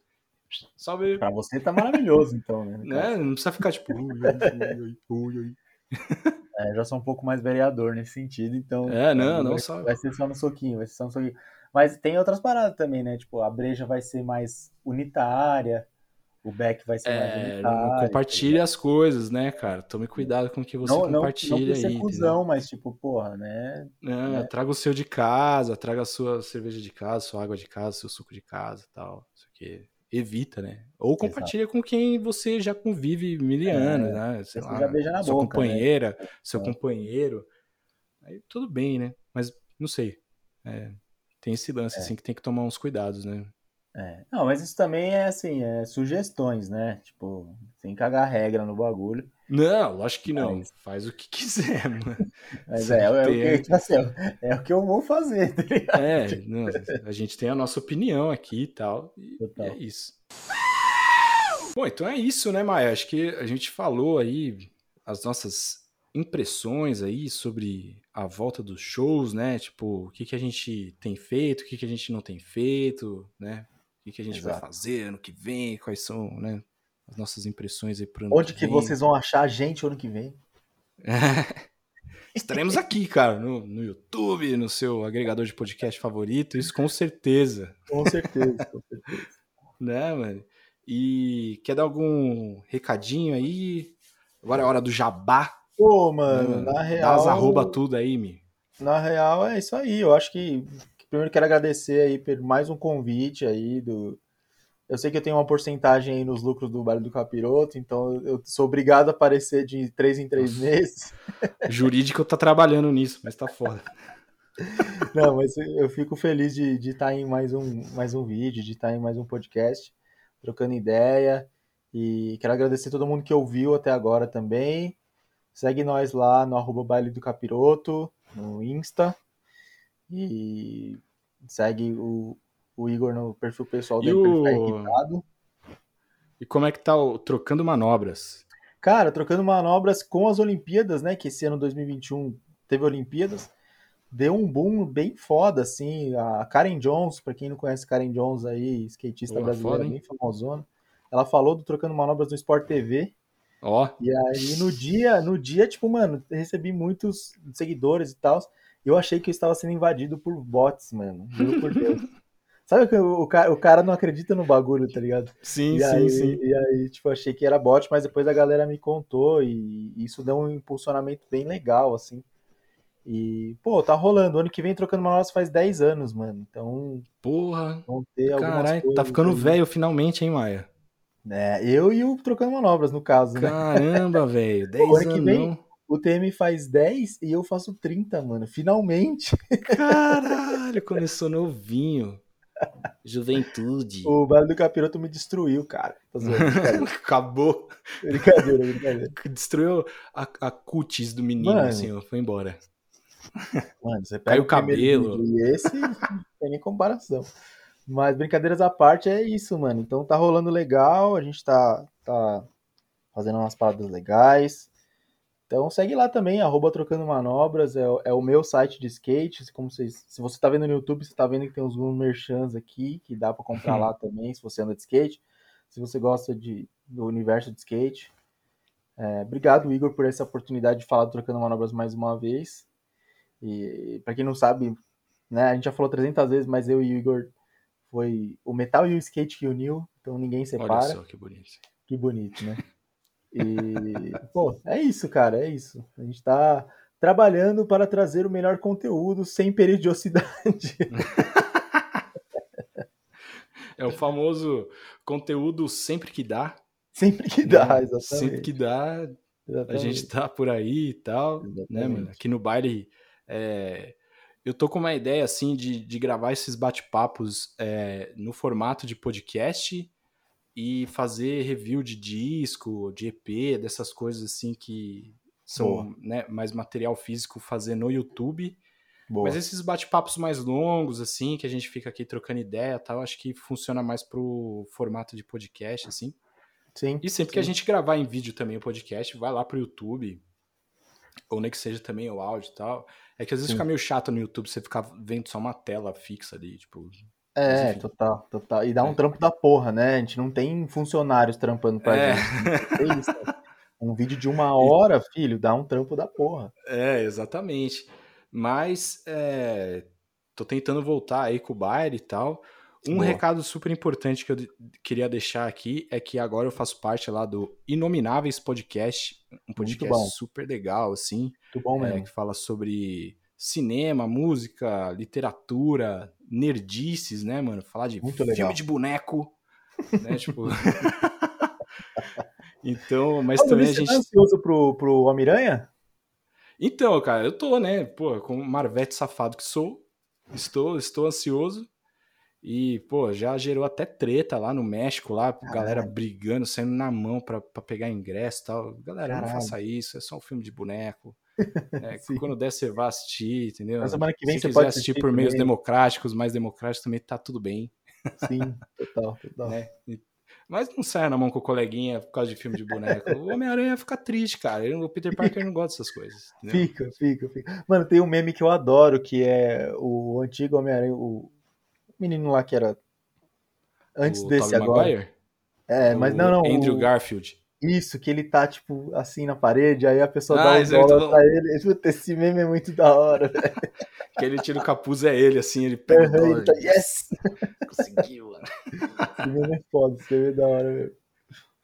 Salve. Pra você tá maravilhoso, então, né? né? Não precisa ficar, tipo. Ui, ui, ui, É, já sou um pouco mais vereador nesse sentido, então. É, não, não vai, só. Vai ser só no soquinho, vai ser só no soquinho. Mas tem outras paradas também, né? Tipo, a breja vai ser mais unitária o back vai ser é, mais. Compartilhe as coisas, né, cara? Tome cuidado com o que você não, compartilha não, não ser aí. Cuzão, mas tipo, porra, né? É, né? Traga o seu de casa, traga a sua cerveja de casa, sua água de casa, seu suco de casa tal. Isso aqui. Evita, né? Ou compartilha Exato. com quem você já convive mil anos, é, né? Sei lá, já beija na sua boca, companheira, né? seu é. companheiro. Aí tudo bem, né? Mas não sei. É, tem esse lance, é. assim, que tem que tomar uns cuidados, né? É. Não, mas isso também é assim, é sugestões, né? Tipo, sem cagar regra no bagulho. Não, lógico que não. Mas... Faz o que quiser, mano. Mas é, é, o que, tipo assim, é o que eu vou fazer, tá ligado? É, não, a gente tem a nossa opinião aqui e tal. E, e é isso. Bom, então é isso, né, Maia? Acho que a gente falou aí as nossas impressões aí sobre a volta dos shows, né? Tipo, o que, que a gente tem feito, o que, que a gente não tem feito, né? O que a gente Exato. vai fazer ano que vem, quais são né, as nossas impressões aí pro ano Onde que, que vocês vão achar a gente ano que vem? Estaremos aqui, cara, no, no YouTube, no seu agregador de podcast favorito, isso com certeza. Com certeza, com certeza. né, mano? E quer dar algum recadinho aí? Agora é hora do jabá. Pô, mano, né, na real. Dá as arroba tudo aí, Mi. Na real é isso aí. Eu acho que primeiro quero agradecer aí por mais um convite aí do. Eu sei que eu tenho uma porcentagem aí nos lucros do Vale do Capiroto, então eu sou obrigado a aparecer de três em três meses. Jurídico tá trabalhando nisso, mas tá foda. Não, mas eu fico feliz de, estar tá em mais um, mais um vídeo, de estar tá em mais um podcast, trocando ideia. E quero agradecer todo mundo que ouviu até agora também. Segue nós lá no arroba Baile do Capiroto, no Insta. E segue o, o Igor no perfil pessoal dele o... pra ele ficar irritado. E como é que tá o Trocando Manobras? Cara, Trocando Manobras com as Olimpíadas, né? Que esse ano 2021 teve Olimpíadas. Deu um boom bem foda, assim. A Karen Jones, para quem não conhece Karen Jones aí, skatista Boa, brasileira foda, bem famosona. Ela falou do Trocando Manobras no Sport TV. Ó. Oh. E aí no dia, no dia, tipo, mano, recebi muitos seguidores e tal eu achei que eu estava sendo invadido por bots, mano. Juro por Deus. Sabe que o, cara, o cara não acredita no bagulho, tá ligado? Sim, e sim, aí, sim. E aí, tipo, achei que era bot, mas depois a galera me contou e isso deu um impulsionamento bem legal, assim. E, pô, tá rolando. O ano que vem trocando manobras faz 10 anos, mano. Então. Porra. Vão ter Caralho, tá ficando aí. velho finalmente, hein, Maia? É, eu e o trocando manobras, no caso, né? Caramba, velho. 10 anos. Vem, não. O TM faz 10 e eu faço 30, mano. Finalmente. Caralho, começou novinho. Juventude. O Vale do Capiroto me destruiu, cara. Acabou. Brincadeira, brincadeira. Destruiu a, a cutis do menino, mano, assim, ó, foi embora. Mano, você pega Caiu o cabelo. E esse não tem nem comparação. Mas brincadeiras à parte é isso, mano. Então tá rolando legal, a gente tá, tá fazendo umas paradas legais. Então segue lá também, arroba Trocando Manobras, é, é, o meu site de skate. Como vocês, se você tá vendo no YouTube, você tá vendo que tem uns merchans aqui, que dá para comprar lá também, se você anda de skate. Se você gosta de, do universo de skate. É, obrigado, Igor, por essa oportunidade de falar do Trocando Manobras mais uma vez. E para quem não sabe, né, a gente já falou 300 vezes, mas eu e o Igor foi o metal e o skate que uniu, então ninguém separa. Olha só que bonito. Que bonito, né? E, pô, é isso, cara, é isso. A gente tá trabalhando para trazer o melhor conteúdo sem peridiosidade. É o famoso conteúdo sempre que dá. Sempre que dá, né? exatamente. Sempre que dá, exatamente. a gente tá por aí e tal, exatamente. né, mano? Aqui no baile, é, eu tô com uma ideia, assim, de, de gravar esses bate-papos é, no formato de podcast e fazer review de disco, de EP, dessas coisas assim que são né, mais material físico fazer no YouTube. Boa. Mas esses bate-papos mais longos, assim, que a gente fica aqui trocando ideia tal, acho que funciona mais pro formato de podcast, assim. Sim. E sempre sim. que a gente gravar em vídeo também o podcast, vai lá pro YouTube, ou nem que seja também o áudio e tal. É que às vezes sim. fica meio chato no YouTube você ficar vendo só uma tela fixa ali, tipo, é, total, total. E dá um é. trampo da porra, né? A gente não tem funcionários trampando pra é. gente. Isso, um vídeo de uma hora, filho, dá um trampo da porra. É, exatamente. Mas é, tô tentando voltar aí com o baile e tal. Um Boa. recado super importante que eu queria deixar aqui é que agora eu faço parte lá do Inomináveis Podcast, um podcast super legal, assim. Muito bom é, mesmo. que fala sobre cinema, música, literatura, nerdices, né, mano? Falar de Muito filme legal. de boneco, né, tipo... então, mas também a gente... Você tá ansioso pro, pro Homem-Aranha? Então, cara, eu tô, né, pô, com marvete safado que sou, estou, estou ansioso, e, pô, já gerou até treta lá no México, lá, Caralho. galera brigando, saindo na mão pra, pra pegar ingresso e tal. Galera, Caralho. não faça isso, é só um filme de boneco. É, quando der, você vai assistir, entendeu? Na semana que vem Se você quiser pode assistir, por meios democráticos, mais democráticos, também tá tudo bem. Sim, total, total. É. Mas não saia na mão com o coleguinha por causa de filme de boneco. O Homem-Aranha fica triste, cara. O Peter Parker não gosta dessas coisas. Entendeu? Fica, fica, fica. Mano, tem um meme que eu adoro, que é o antigo Homem-Aranha, o menino lá que era antes o desse Tobey agora. Maguire? É, mas não, não. Andrew o... Garfield. Isso, que ele tá, tipo, assim na parede, aí a pessoa Ah, dá um é dólar bom. pra ele. Puta, esse meme é muito da hora, velho. Que ele tira o capuz, é ele, assim, ele pega o Aham, dólar. tá, yes! Conseguiu, mano. Esse meme é foda, esse meme é da hora, velho.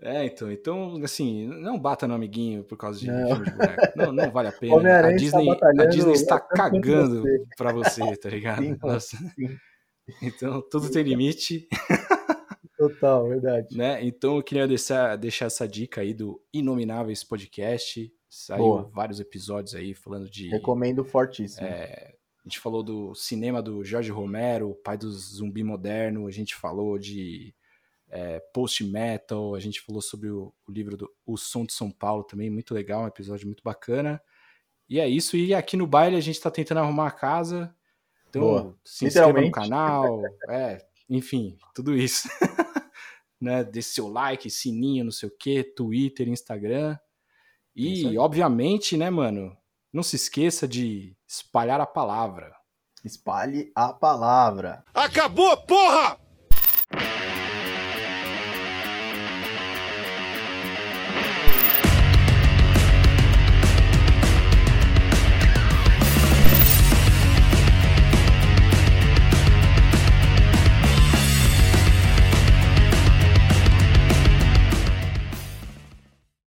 É, então, então, assim, não bata no amiguinho por causa de Não. filme de boneco. Não, não vale a pena. A Disney, a batalhando Disney está cagando você. pra você, tá ligado? Sim, Nossa. sim. Então, tudo tem limite, Total, verdade. né? Então, eu queria deixar, deixar essa dica aí do Inomináveis Podcast. Saiu Boa. vários episódios aí falando de. Recomendo fortíssimo. É, a gente falou do cinema do Jorge Romero, pai do zumbi moderno. A gente falou de é, post-metal. A gente falou sobre o, o livro do O Som de São Paulo também, muito legal, um episódio muito bacana. E é isso. E aqui no baile a gente está tentando arrumar a casa. Então, Boa. se inscreva no canal. É, enfim, tudo isso. né? Dê seu like, sininho, não sei o que, Twitter, Instagram. Aí. E, obviamente, né, mano? Não se esqueça de espalhar a palavra. Espalhe a palavra. Acabou, porra!